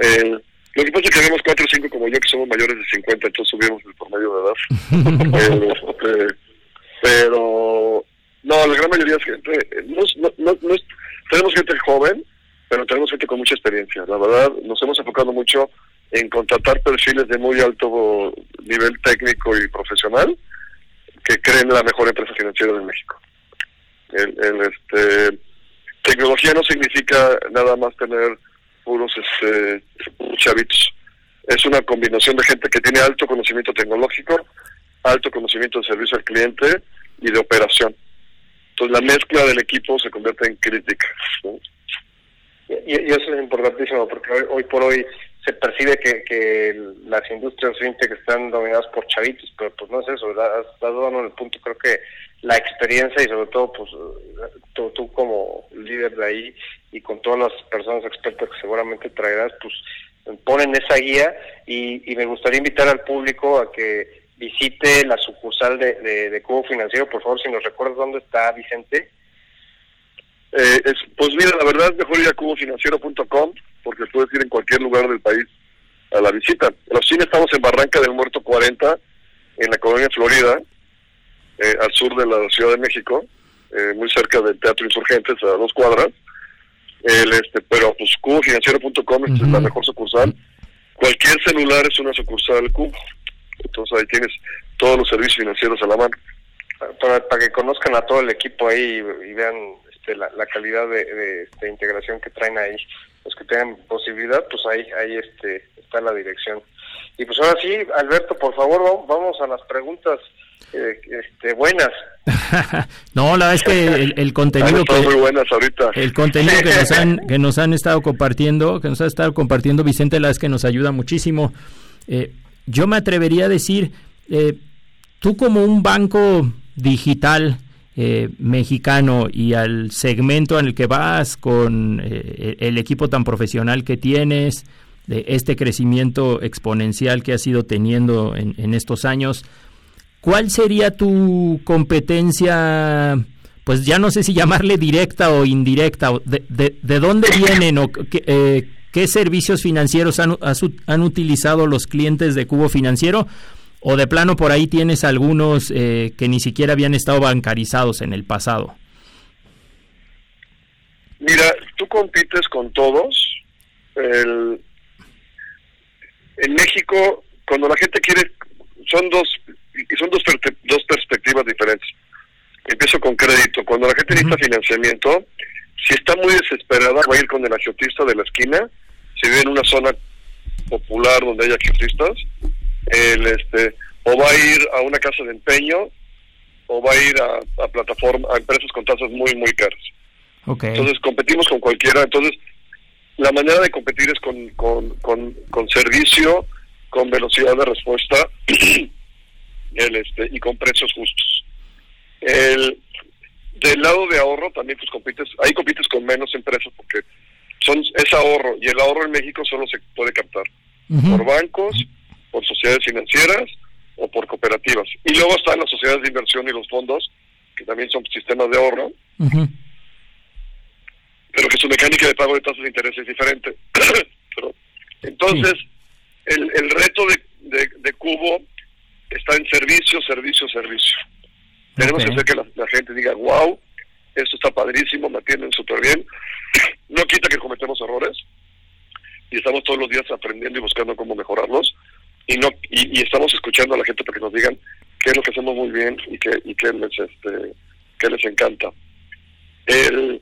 Eh, lo que pasa es que vemos 4 o 5 como yo que somos mayores de 50, entonces subimos el promedio de edad. este, pero, no, la gran mayoría es gente, no, no, no- no es- tenemos gente joven, pero tenemos gente con mucha experiencia. La verdad, nos hemos enfocado mucho en contratar perfiles de muy alto nivel técnico y profesional que creen la mejor empresa financiera de México. El, el, este, tecnología no significa nada más tener puros este, chavitos. Es una combinación de gente que tiene alto conocimiento tecnológico, alto conocimiento de servicio al cliente y de operación. Entonces la mezcla del equipo se convierte en crítica. Y, eso es importantísimo porque hoy, hoy por hoy se percibe que, que las industrias fintech están dominadas por chavitos, pero pues no es eso. Has dado en el punto, creo que la experiencia y sobre todo pues tú, tú como líder de ahí y con todas las personas expertas que seguramente traerás, pues ponen esa guía y me gustaría invitar al público a que visite la sucursal de, de, de Cubo Financiero, por favor, si nos recuerdas dónde está Vicente. Eh, es, pues mira, la verdad es mejor ir a cubofinanciero.com porque puedes ir en cualquier lugar del país a la visita. En la oficina estamos en Barranca del Muerto 40, en la colonia Florida, eh, al sur de la Ciudad de México, eh, muy cerca del Teatro Insurgentes, a dos cuadras. El, este, pero pues cubofinanciero.com es la mejor sucursal. Cualquier celular es una sucursal Cubo. Entonces ahí tienes todos los servicios financieros a la mano. Para, para que conozcan a todo el equipo ahí y, y vean este, la, la calidad de, de, este, integración que traen ahí, los que tengan posibilidad, pues ahí, ahí este, está la dirección. Y pues ahora sí, Alberto, por favor, va- vamos a las preguntas eh, este, buenas. no, la verdad es que el, el contenido que muy buenas ahorita. el contenido que nos han que nos han estado compartiendo, que nos ha estado compartiendo Vicente, la verdad es que nos ayuda muchísimo. Eh, yo me atrevería a decir, eh, tú como un banco digital eh, mexicano y al segmento en el que vas con eh, el equipo tan profesional que tienes, de este crecimiento exponencial que has ido teniendo en, en estos años, ¿cuál sería tu competencia? Pues ya no sé si llamarle directa o indirecta. ¿De, de, de dónde vienen o qué, eh, qué servicios financieros han, has- han utilizado los clientes de Cubo Financiero? ¿O de plano por ahí tienes algunos eh, que ni siquiera habían estado bancarizados en el pasado? Mira, tú compites con todos. El, en México, cuando la gente quiere, son dos y son dos, dos perspectivas diferentes. Empiezo con crédito. Cuando la gente necesita financiamiento, si está muy desesperada, va a ir con el agiotista de la esquina. Si vive en una zona popular donde haya agiotistas, el, este, o va a ir a una casa de empeño, o va a ir a, a plataforma, a empresas con tasas muy, muy caras. Entonces competimos con cualquiera. Entonces la manera de competir es con, con, con, con servicio, con velocidad de respuesta el, este, y con precios justos. El, del lado de ahorro también pues compites, ahí compites con menos empresas porque son es ahorro y el ahorro en México solo se puede captar por bancos, por sociedades financieras o por cooperativas. Y luego están las sociedades de inversión y los fondos, que también son sistemas de ahorro, pero que su mecánica de pago de tasas de interés es diferente. Pero, entonces, el, el reto de, de, de Cubo está en servicio, servicio, servicio. Tenemos que hacer que la, la gente diga, wow, esto está padrísimo, me atienden súper bien. No quita que cometemos errores y estamos todos los días aprendiendo y buscando cómo mejorarlos y no y, y estamos escuchando a la gente para que nos digan qué es lo que hacemos muy bien y qué y qué les este qué les encanta. El,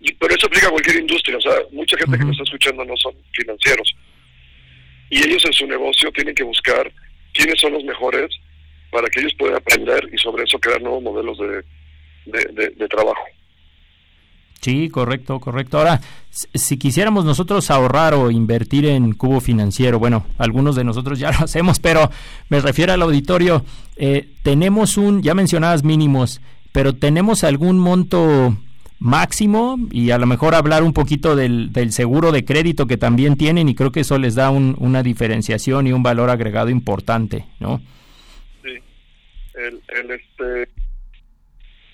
y- pero eso aplica a cualquier industria, o sea, mucha gente que nos está escuchando no son financieros. Y ellos en su negocio tienen que buscar quiénes son los mejores para que ellos puedan aprender y sobre eso crear nuevos modelos de, de, de- de trabajo. Sí, correcto, correcto. Ahora, si si quisiéramos nosotros ahorrar o invertir en cubo financiero, bueno, algunos de nosotros ya lo hacemos, pero me refiero al auditorio, eh, tenemos un, ya mencionabas mínimos, pero tenemos algún monto máximo y a lo mejor hablar un poquito del, del seguro de crédito que también tienen y creo que eso les da un- una diferenciación y un valor agregado importante, ¿no? Sí. El, el, este,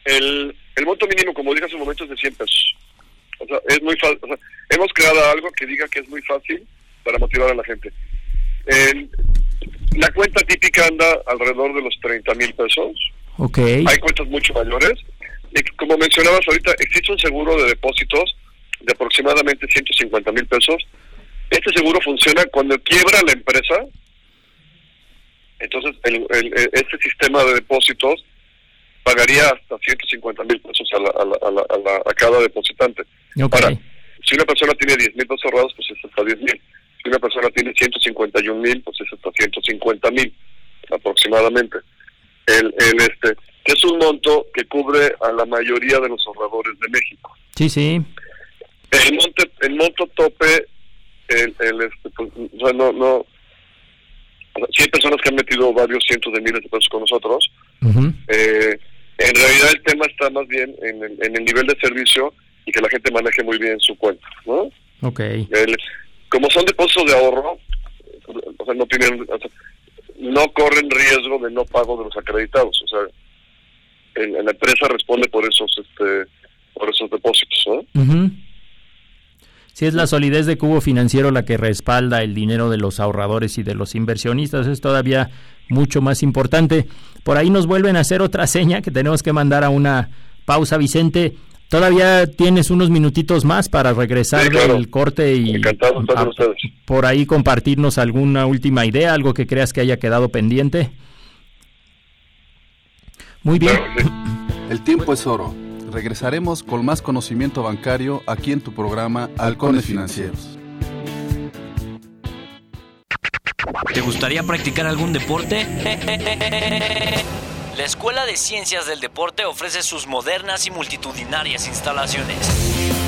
el, el monto mínimo, como dije hace un momento, es de 100 pesos. O sea, es muy fácil. hemos creado algo que diga que es muy fácil para motivar a la gente. El- la cuenta típica anda alrededor de los 30 mil pesos. Ok. Hay cuentas mucho mayores. Y como mencionabas ahorita, existe un seguro de depósitos de aproximadamente 150 mil pesos. Este seguro funciona cuando quiebra la empresa. Entonces, el- este sistema de depósitos pagaría hasta 150 mil pesos a, la- a, la- a la- a la- a cada depositante. Ok. Ahora, si una persona tiene 10 mil pesos ahorrados, pues es hasta 10 mil. Si una persona tiene 151 mil, pues es hasta 150 mil aproximadamente. El, el este que es un monto que cubre a la mayoría de los ahorradores de México. Sí, sí. El monte, el monto tope, el, el este, pues, o sea, no, no, sí hay personas que han metido varios cientos de miles de pesos con nosotros. Eh, en realidad el tema está más bien en el, en el nivel de servicio y que la gente maneje muy bien su cuenta, ¿no? Ok. El- como son depósitos de ahorro, o sea, no tienen, o sea, no corren riesgo de no pago de los acreditados, o sea, el- la empresa responde por esos, este, por esos depósitos, ¿no? Sí, es la solidez de Cubo Financiero la que respalda el dinero de los ahorradores y de los inversionistas. Es todavía mucho más importante. Por ahí nos vuelven a hacer otra seña que tenemos que mandar a una pausa, Vicente. Todavía tienes unos minutitos más para regresar Sí, claro. del corte y a- por ahí compartirnos alguna última idea, algo que creas que haya quedado pendiente. Muy bien. El tiempo es oro. Regresaremos con más conocimiento bancario aquí en tu programa Halcones Financieros. ¿Te gustaría practicar algún deporte? La Escuela de Ciencias del Deporte ofrece sus modernas y multitudinarias instalaciones.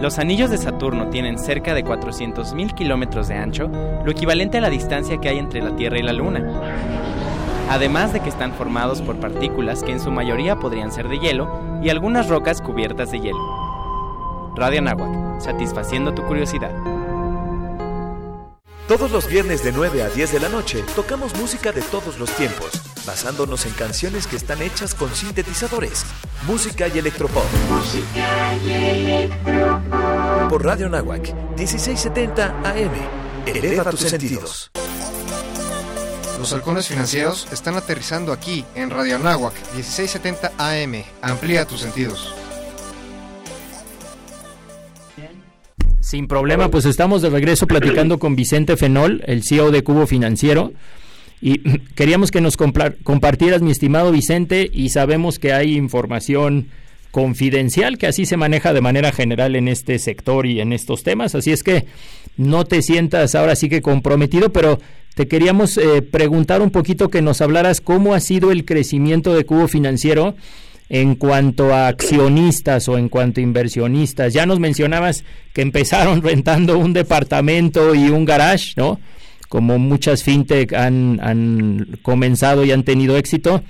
los anillos de Saturno tienen cerca de 400.000 kilómetros de ancho, lo equivalente a la distancia que hay entre la Tierra y la Luna? Además de que están formados por partículas que en su mayoría podrían ser de hielo y algunas rocas cubiertas de hielo. Radio Nahuac, satisfaciendo tu curiosidad. Todos los viernes de 9 a 10 de la noche tocamos música de todos los tiempos, basándonos en canciones que están hechas con sintetizadores, música y electropop. Por Radio Nahuac, 1670 AM. Eleva tus sentidos. Los halcones financieros están aterrizando aquí en Radio Anáhuac 1670 AM. Amplía tus sentidos. Sin problema, pues estamos de regreso platicando con Vicente Fenol, el CEO de Cubo Financiero. Y queríamos que nos compartieras, mi estimado Vicente, y sabemos que hay información confidencial que así se maneja de manera general en este sector y en estos temas. Así es que no te sientas ahora sí que comprometido, pero te queríamos eh, preguntar un poquito que nos hablaras cómo ha sido el crecimiento de Cubo Financiero en cuanto a accionistas o en cuanto a inversionistas. Ya nos mencionabas que empezaron rentando un departamento y un garage, ¿no? Como muchas fintech han, han comenzado y han tenido éxito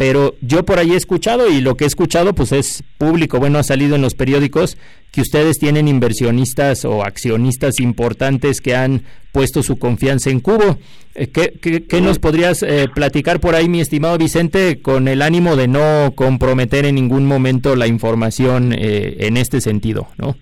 pero yo por ahí he escuchado y lo que he escuchado pues es público, bueno, ha salido en los periódicos que ustedes tienen inversionistas o accionistas importantes que han puesto su confianza en Cubo. Eh, ¿Qué, qué, nos podrías eh, platicar por ahí, mi estimado Vicente, con el ánimo de no comprometer en ningún momento la información eh, en este sentido, no?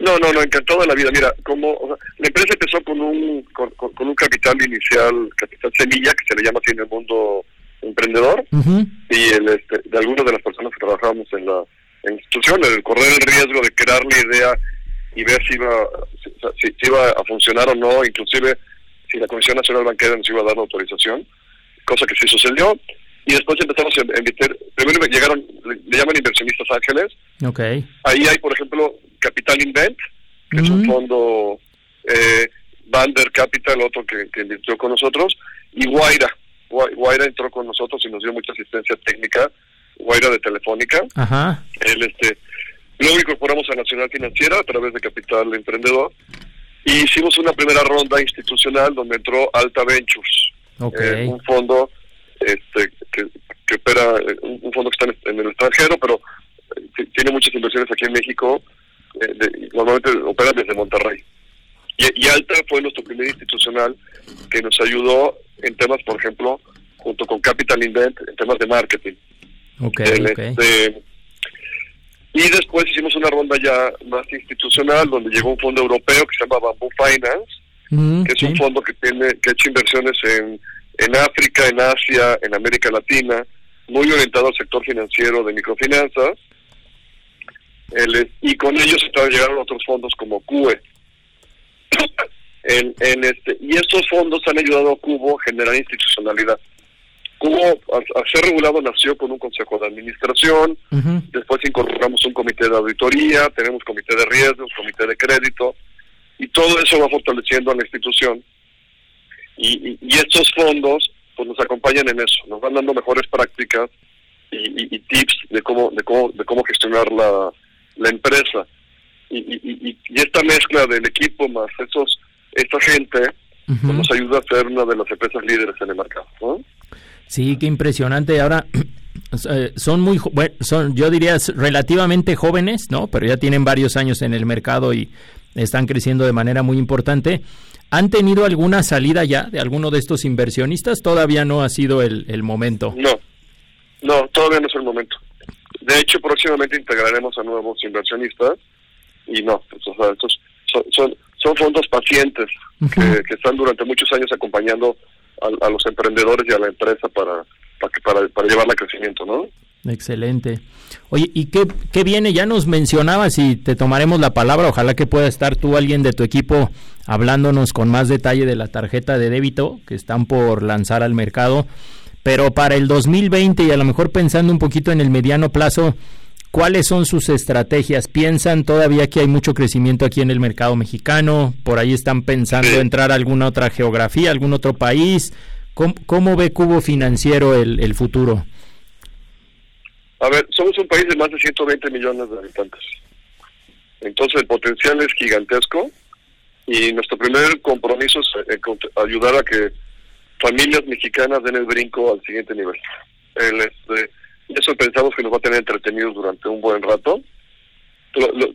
No, no, no, encantado de la vida. Mira, como la empresa empezó con un con, con, un capital inicial, capital semilla, que se le llama así en el mundo emprendedor y el, este, de algunas de las personas que trabajábamos en la institución, el correr el riesgo de crear la idea y ver si iba, si, iba a funcionar o no, inclusive si la Comisión Nacional Bancaria nos iba a dar la autorización, cosa que sí sucedió. Y después empezamos a emitir, primero llegaron, le, llaman inversionistas ángeles. Okay. Ahí hay, por ejemplo, Capital Invent, que es un fondo, eh, Bander Capital, otro que, que invirtió con nosotros, y Guaira, Guaira entró con nosotros y nos dio mucha asistencia técnica, Guaira de Telefónica. Ajá. El, este, luego incorporamos a Nacional Financiera a través de Capital Emprendedor y hicimos una primera ronda institucional donde entró Alta Ventures, okay. Eh, un fondo este, que, que opera, eh, un fondo que está en, el extranjero, pero eh, tiene muchas inversiones aquí en México, normalmente opera desde Monterrey. Y, y, Alta fue nuestro primer institucional que nos ayudó en temas, por ejemplo, junto con Capital Invent, en temas de marketing. Okay, este, y después hicimos una ronda ya más institucional, donde llegó un fondo europeo que se llama Bamboo Finance, mm, que es un fondo que tiene que ha hecho inversiones en, en África, en Asia, en América Latina, muy orientado al sector financiero de microfinanzas. El, y con ellos llegaron otros fondos como CUE, en, en este y estos fondos han ayudado a Cubo a generar institucionalidad. Cubo, al, ser regulado, nació con un consejo de administración, después incorporamos un comité de auditoría, tenemos comité de riesgos, comité de crédito, y todo eso va fortaleciendo a la institución. Y, y, estos fondos pues nos acompañan en eso, nos van dando mejores prácticas y, y tips de cómo, de cómo, de cómo gestionar la, la empresa. y, esta mezcla del equipo más esos esta gente pues, nos ayuda a ser una de las empresas líderes en el mercado. ¿no? Sí, qué impresionante. Ahora eh, son muy, bueno, son, yo diría relativamente jóvenes, ¿no? Pero ya tienen varios años en el mercado y están creciendo de manera muy importante. ¿Han tenido alguna salida ya de alguno de estos inversionistas? Todavía no ha sido el, el momento. No, no, todavía no es el momento. De hecho, próximamente integraremos a nuevos inversionistas y no, pues, o sea, estos son, son, son fondos pacientes que, que, están durante muchos años acompañando a, a, los emprendedores y a la empresa para, para, para llevarla a crecimiento, ¿no? Excelente. Oye, ¿y qué, qué viene? Ya nos mencionabas y te tomaremos la palabra. Ojalá que pueda estar tú, alguien de tu equipo, hablándonos con más detalle de la tarjeta de débito que están por lanzar al mercado. Pero para el 2020 y a lo mejor pensando un poquito en el mediano plazo, ¿cuáles son sus estrategias? ¿Piensan todavía que hay mucho crecimiento aquí en el mercado mexicano? ¿Por ahí están pensando entrar a alguna otra geografía, algún otro país? ¿Cómo, cómo ve Cubo Financiero el, el futuro? A ver, somos un país de más de 120 millones de habitantes. Entonces el potencial es gigantesco y nuestro primer compromiso es eh, ayudar a que familias mexicanas den el brinco al siguiente nivel. El, este, eso pensamos que nos va a tener entretenidos durante un buen rato.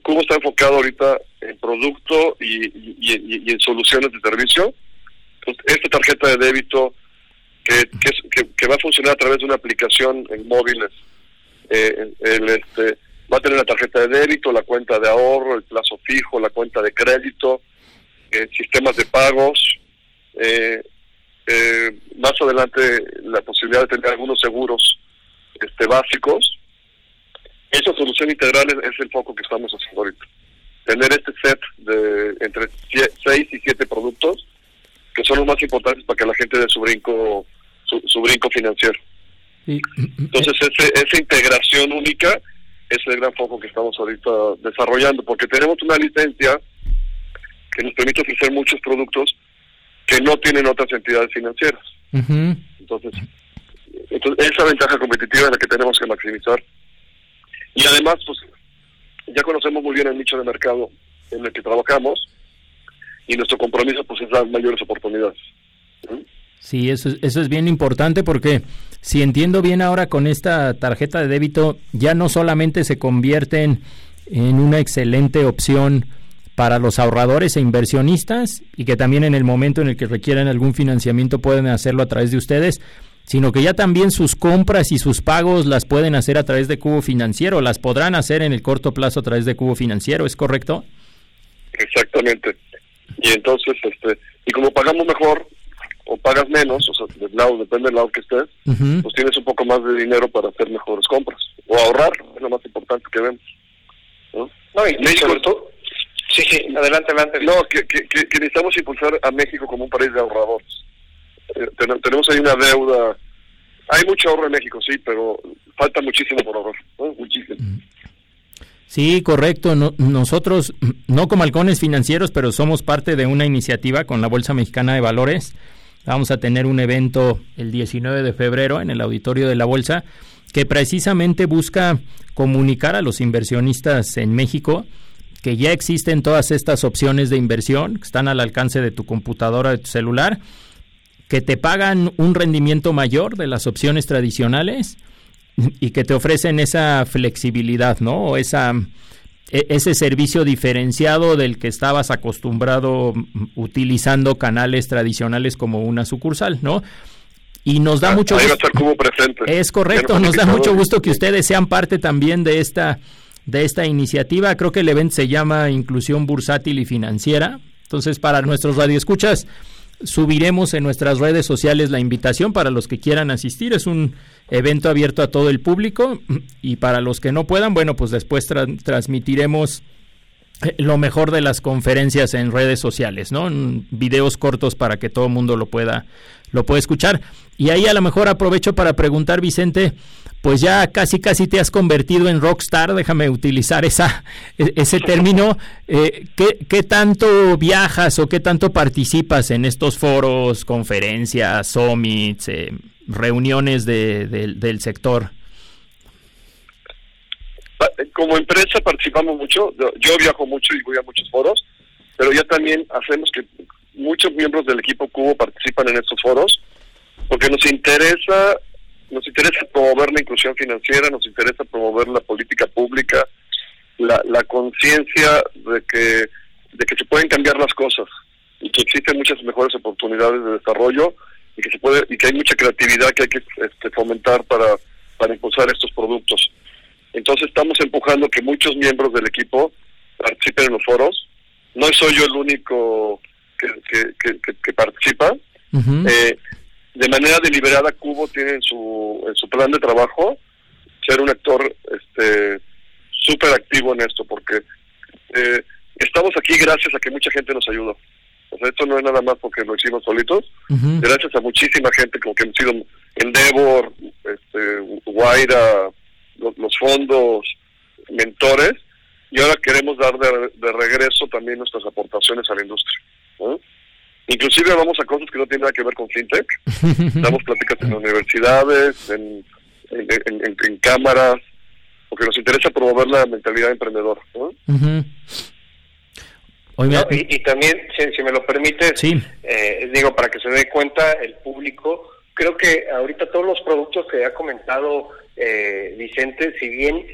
Cubo está enfocado ahorita en producto y, y, en soluciones de servicio. esta tarjeta de débito que, que, que, va a funcionar a través de una aplicación en móviles, eh, el, este, va a tener la tarjeta de débito, la cuenta de ahorro, el plazo fijo, la cuenta de crédito, eh, sistemas de pagos. Eh, eh, más adelante la posibilidad de tener algunos seguros este, básicos. Esa solución integral es, el foco que estamos haciendo ahorita. Tener este set de entre 6 y 7 productos que son los más importantes para que la gente dé su brinco, su, su brinco financiero. Entonces ese, esa integración única es el gran foco que estamos ahorita desarrollando, porque tenemos una licencia que nos permite ofrecer muchos productos que no tienen otras entidades financieras. Entonces, entonces, esa ventaja competitiva es la que tenemos que maximizar. Y además, pues, ya conocemos muy bien el nicho de mercado en el que trabajamos y nuestro compromiso, pues, es dar mayores oportunidades. Sí, eso es, eso es bien importante porque si entiendo bien ahora con esta tarjeta de débito, ya no solamente se convierten en una excelente opción para los ahorradores e inversionistas y que también en el momento en el que requieran algún financiamiento pueden hacerlo a través de ustedes, sino que ya también sus compras y sus pagos las pueden hacer a través de Cubo Financiero, las podrán hacer en el corto plazo a través de Cubo Financiero, ¿es correcto? Exactamente. Y entonces, este, y como pagamos mejor o pagas menos, o sea, del lado, depende del lado que estés, uh -huh. pues tienes un poco más de dinero para hacer mejores compras o ahorrar, es lo más importante que vemos. ¿no? No, y sobre todo, Sí, sí, adelante, adelante. No, que, que, que, necesitamos impulsar a México como un país de ahorradores. Eh, tenemos ahí una deuda. Hay mucho ahorro en México, sí, pero falta muchísimo por ahorrar. ¿no? Muchísimo. Sí, correcto. No, nosotros, no como halcones financieros, pero somos parte de una iniciativa con la Bolsa Mexicana de Valores. Vamos a tener un evento el 19 de febrero en el auditorio de la Bolsa que precisamente busca comunicar a los inversionistas en México que ya existen todas estas opciones de inversión que están al alcance de tu computadora, de tu celular, que te pagan un rendimiento mayor de las opciones tradicionales y que te ofrecen esa flexibilidad, ¿no? O esa, ese servicio diferenciado del que estabas acostumbrado utilizando canales tradicionales como una sucursal, ¿no? Y nos da ah, mucho gusto. Es correcto, nos da mucho gusto que ustedes sean parte también de esta de esta iniciativa. Creo que el evento se llama Inclusión Bursátil y Financiera. Entonces, para nuestros radioescuchas, subiremos en nuestras redes sociales la invitación para los que quieran asistir. Es un evento abierto a todo el público y para los que no puedan, bueno, pues después tra transmitiremos lo mejor de las conferencias en redes sociales, ¿no? En videos cortos para que todo el mundo lo pueda lo pueda escuchar. Y ahí a lo mejor aprovecho para preguntar, Vicente, pues ya casi casi te has convertido en rockstar, déjame utilizar esa, ese término. Eh, ¿qué, ¿Qué tanto viajas o qué tanto participas en estos foros, conferencias, summits, eh, reuniones de, de, del sector? como empresa participamos mucho, yo viajo mucho y voy a muchos foros, pero ya también hacemos que muchos miembros del equipo Cubo participan en estos foros, porque nos interesa, nos interesa promover la inclusión financiera, nos interesa promover la política pública, la, la conciencia de que, de que se pueden cambiar las cosas y que existen muchas mejores oportunidades de desarrollo y que se puede y que hay mucha creatividad que hay que este, fomentar para, para impulsar estos productos. Entonces estamos empujando que muchos miembros del equipo participen en los foros. No soy yo el único que, que, participa. Eh, de manera deliberada, Cubo tiene en su, en su plan de trabajo ser un actor este súper activo en esto, porque eh, estamos aquí gracias a que mucha gente nos ayudó. O sea, esto no es nada más porque lo hicimos solitos, gracias a muchísima gente, como que hemos sido Endeavor, este, Guaira, los, fondos, mentores, y ahora queremos dar de, regreso también nuestras aportaciones a la industria. Inclusive vamos a cosas que no tienen nada que ver con fintech, damos pláticas en universidades, en, en, cámaras, porque nos interesa promover la mentalidad emprendedora. y, también, si, me lo permite, eh, digo, para que se dé cuenta el público, creo que ahorita todos los productos que ha comentado eh, Vicente, si bien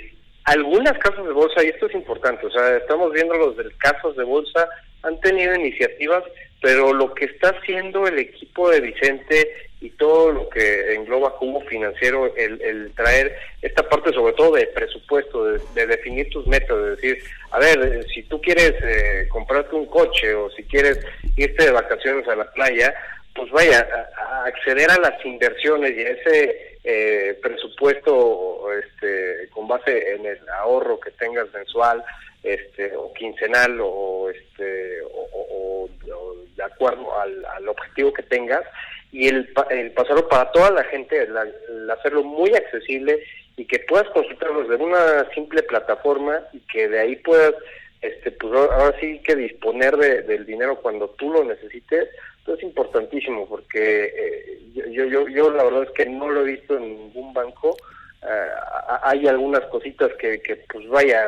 algunas casas de bolsa, y esto es importante, o sea, estamos viendo los del casos de bolsa, han tenido iniciativas, pero lo que está haciendo el equipo de Vicente y todo lo que engloba como financiero, el, traer esta parte sobre todo de presupuesto, de, definir tus metas, de decir, a ver, si tú quieres eh, comprarte un coche o si quieres irte de vacaciones a la playa, pues vaya, a, acceder a las inversiones y a ese eh, presupuesto este, con base en el ahorro que tengas mensual este, o quincenal o, este, o, de acuerdo al, al, objetivo que tengas y el, el pasarlo para toda la gente, el, hacerlo muy accesible y que puedas consultarlo desde una simple plataforma y que de ahí puedas este pues ahora sí que disponer del dinero cuando tú lo necesites esto es importantísimo porque eh, yo, yo, yo la verdad es que no lo he visto en ningún banco. Eh, hay algunas cositas que, que pues vaya,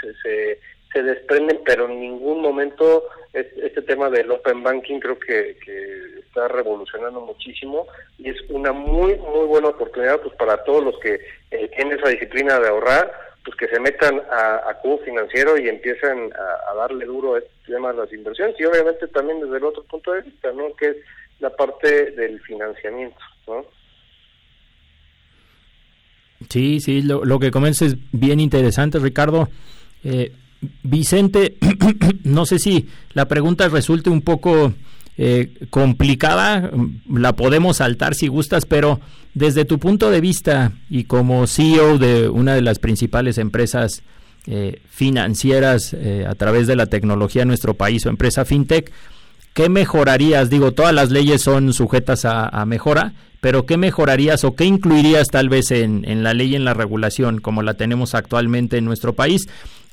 se, se, desprenden, pero en ningún momento este, tema del open banking creo que, que está revolucionando muchísimo y es una muy, muy buena oportunidad pues para todos los que eh, tienen esa disciplina de ahorrar pues que se metan a, a cubo financiero y empiezan a, darle duro a este tema de las inversiones y obviamente también desde el otro punto de vista, ¿no? Que es la parte del financiamiento, ¿no? Sí, sí, lo, que comentas es bien interesante, Ricardo. Eh, Vicente, no sé si la pregunta resulte un poco eh, complicada, la podemos saltar si gustas, pero desde tu punto de vista y como CEO de una de las principales empresas eh, financieras eh, a través de la tecnología en nuestro país o empresa fintech, ¿qué mejorarías? Digo, todas las leyes son sujetas a, mejora, pero ¿qué mejorarías o qué incluirías tal vez en, en la ley, en la regulación como la tenemos actualmente en nuestro país?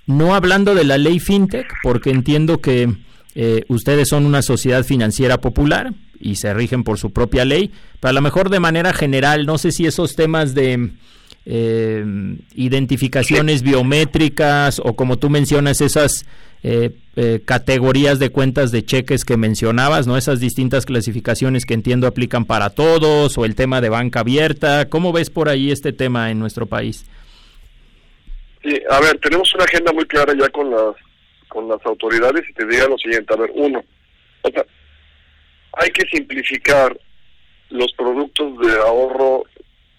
No hablando de la ley fintech, porque entiendo que eh, ustedes son una sociedad financiera popular y se rigen por su propia ley, pero a lo mejor de manera general, no sé si esos temas de eh, identificaciones biométricas o como tú mencionas esas eh, categorías de cuentas de cheques que mencionabas, ¿no? Esas distintas clasificaciones que entiendo aplican para todos o el tema de banca abierta. ¿Cómo ves por ahí este tema en nuestro país? Sí, a ver, tenemos una agenda muy clara ya con las con las autoridades y te diga lo siguiente, a ver, uno, hay que simplificar los productos de ahorro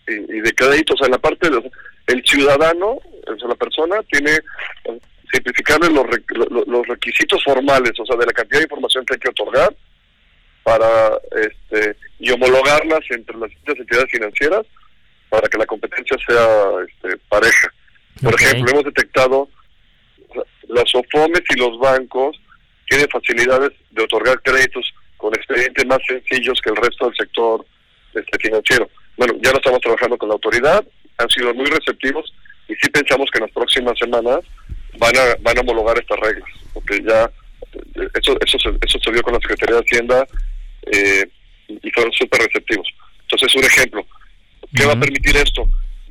y, de crédito, o sea, en la parte del el ciudadano, o sea, la persona tiene simplificarle los, los requisitos formales, o sea, de la cantidad de información que hay que otorgar para este y homologarlas entre las distintas entidades financieras para que la competencia sea este, pareja. Por ejemplo, hemos detectado las OFOMES y los bancos tienen facilidades de otorgar créditos con expedientes más sencillos que el resto del sector este, financiero. Bueno, ya lo estamos trabajando con la autoridad, han sido muy receptivos y sí pensamos que en las próximas semanas van a van a homologar estas reglas, porque ya eso eso se, eso se vio con la Secretaría de Hacienda eh, y fueron súper receptivos. Entonces, un ejemplo, ¿qué va a permitir esto?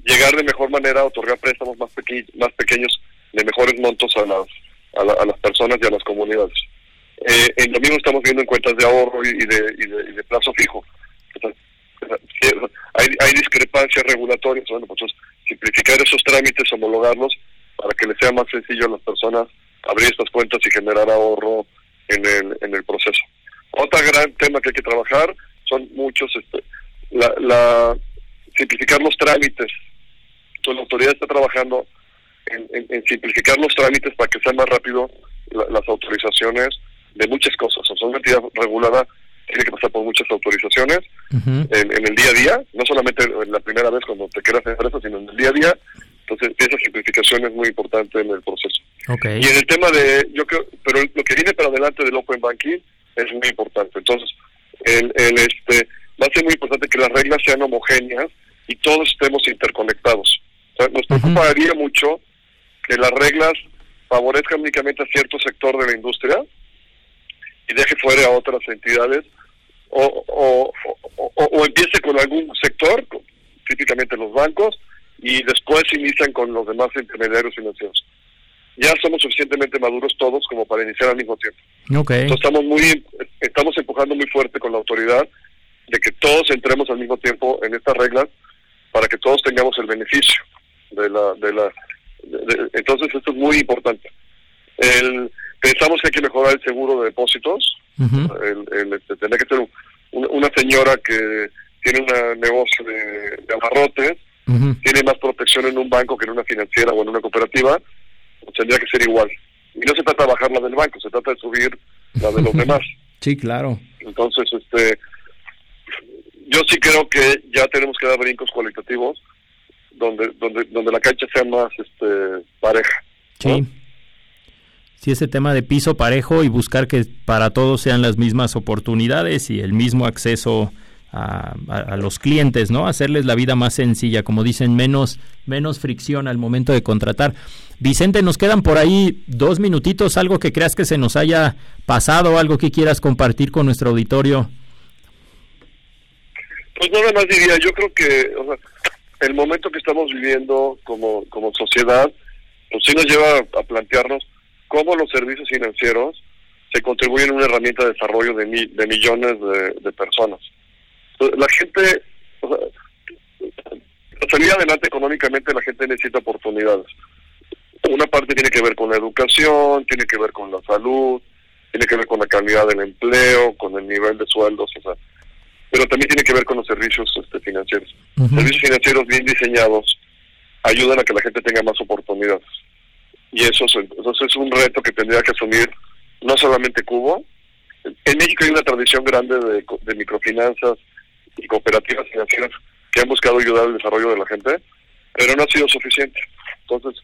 llegar de mejor manera a otorgar préstamos más, más pequeños de mejores montos a las, a, las personas y a las comunidades. Eh, en lo mismo estamos viendo en cuentas de ahorro y de, y de, plazo fijo. Hay, hay discrepancias regulatorias, bueno, pues simplificar esos trámites, homologarlos, para que les sea más sencillo a las personas abrir estas cuentas y generar ahorro en el, en el proceso. Otro gran tema que hay que trabajar son muchos, este, la, la simplificar los trámites. Entonces, la autoridad está trabajando en, simplificar los trámites para que sea más rápido las autorizaciones de muchas cosas. O sea, una entidad regulada tiene que pasar por muchas autorizaciones en, el día a día, no solamente en la primera vez cuando te quedas empresa, sino en el día a día. Entonces, esa simplificación es muy importante en el proceso. Y en el tema de, yo creo, pero lo que viene para adelante del Open Banking es muy importante. Entonces, el, el este va a ser muy importante que las reglas sean homogéneas y todos estemos interconectados. nos preocuparía mucho que las reglas favorezcan únicamente a cierto sector de la industria y deje fuera a otras entidades o, o, o, empiece con algún sector, típicamente los bancos, y después inician con los demás intermediarios financieros. Ya somos suficientemente maduros todos como para iniciar al mismo tiempo. Entonces estamos muy estamos empujando muy fuerte con la autoridad de que todos entremos al mismo tiempo en estas reglas para que todos tengamos el beneficio de la de la entonces esto es muy importante. El, pensamos que hay que mejorar el seguro de depósitos. el, este, tener que ser una señora que tiene un negocio de, amarrotes, tiene más protección en un banco que en una financiera o en una cooperativa, pues tendría que ser igual. Y no se trata de bajar la del banco, se trata de subir la de los demás. Sí, claro. Entonces, este, yo sí creo que ya tenemos que dar brincos cualitativos donde donde donde la cancha sea más este pareja. Sí. Sí, ese tema de piso parejo y buscar que para todos sean las mismas oportunidades y el mismo acceso a, los clientes, ¿no? Hacerles la vida más sencilla, como dicen, menos, menos fricción al momento de contratar. Vicente, nos quedan por ahí dos minutitos, algo que creas que se nos haya pasado, algo que quieras compartir con nuestro auditorio. Pues nada más diría, yo creo que el momento que estamos viviendo como, como sociedad, pues sí nos lleva a plantearnos cómo los servicios financieros se contribuyen a una herramienta de desarrollo de, de millones de, personas. La gente, o para salir adelante económicamente la gente necesita oportunidades. Una parte tiene que ver con la educación, tiene que ver con la salud, tiene que ver con la calidad del empleo, con el nivel de sueldos, o sea, pero también tiene que ver con los servicios este, financieros. Servicios financieros bien diseñados ayudan a que la gente tenga más oportunidades. Y eso, eso es un reto que tendría que asumir no solamente Cubo. En México hay una tradición grande de, microfinanzas y cooperativas financieras que han buscado ayudar al desarrollo de la gente, pero no ha sido suficiente. Entonces,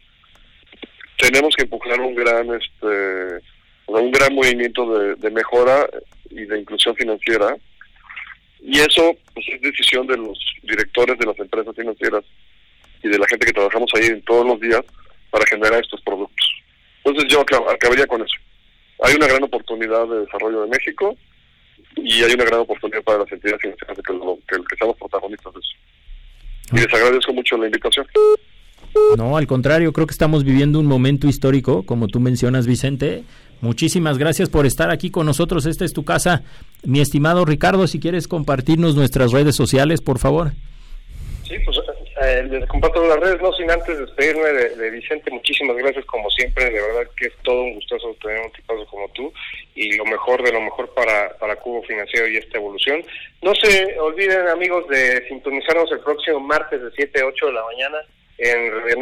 tenemos que empujar un gran este un gran movimiento de, de mejora y de inclusión financiera y eso pues, es decisión de los directores de las empresas financieras y de la gente que trabajamos ahí en todos los días para generar estos productos. Entonces yo acabaría con eso. Hay una gran oportunidad de desarrollo de México y hay una gran oportunidad para las entidades financieras de que, que, seamos protagonistas de eso. Y les agradezco mucho la invitación. No, al contrario, creo que estamos viviendo un momento histórico, como tú mencionas, Vicente, Muchísimas gracias por estar aquí con nosotros. Esta es tu casa. Mi estimado Ricardo, si quieres compartirnos nuestras redes sociales, por favor. Sí, pues eh, les comparto las redes, no sin antes despedirme de, Vicente. Muchísimas gracias, como siempre. De verdad que es todo un gustoso tener un tipazo como tú y lo mejor de lo mejor para, para Cubo Financiero y esta evolución. No se olviden, amigos, de sintonizarnos el próximo martes de 7 a 8 de la mañana en Radio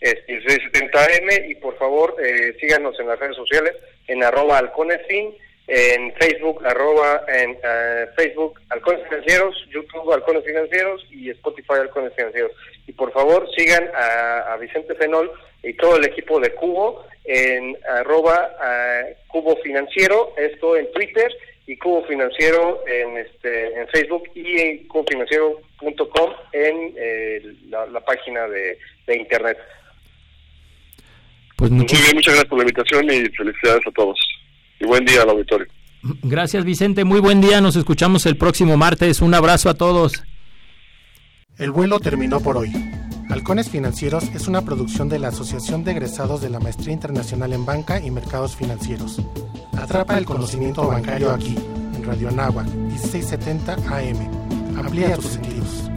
es 1670M y por favor eh, síganos en las redes sociales en arroba halconesfin, en Facebook arroba en eh, Facebook halcones financieros, YouTube halcones financieros y Spotify halcones financieros. Y por favor sigan a, Vicente Fenol y todo el equipo de Cubo en arroba eh, Cubo Financiero, esto en Twitter y Cubo Financiero en este en Facebook y en cubofinanciero.com en la, página de internet. Pues Muy bien, muchas gracias por la invitación y felicidades a todos. Y buen día al auditorio. Gracias Vicente, muy buen día, nos escuchamos el próximo martes. Un abrazo a todos. El vuelo terminó por hoy. Halcones Financieros es una producción de la Asociación de Egresados de la Maestría Internacional en Banca y Mercados Financieros. Atrapa el conocimiento bancario aquí, en Radio Anáhuac, 1670 AM. Amplía tus sentidos.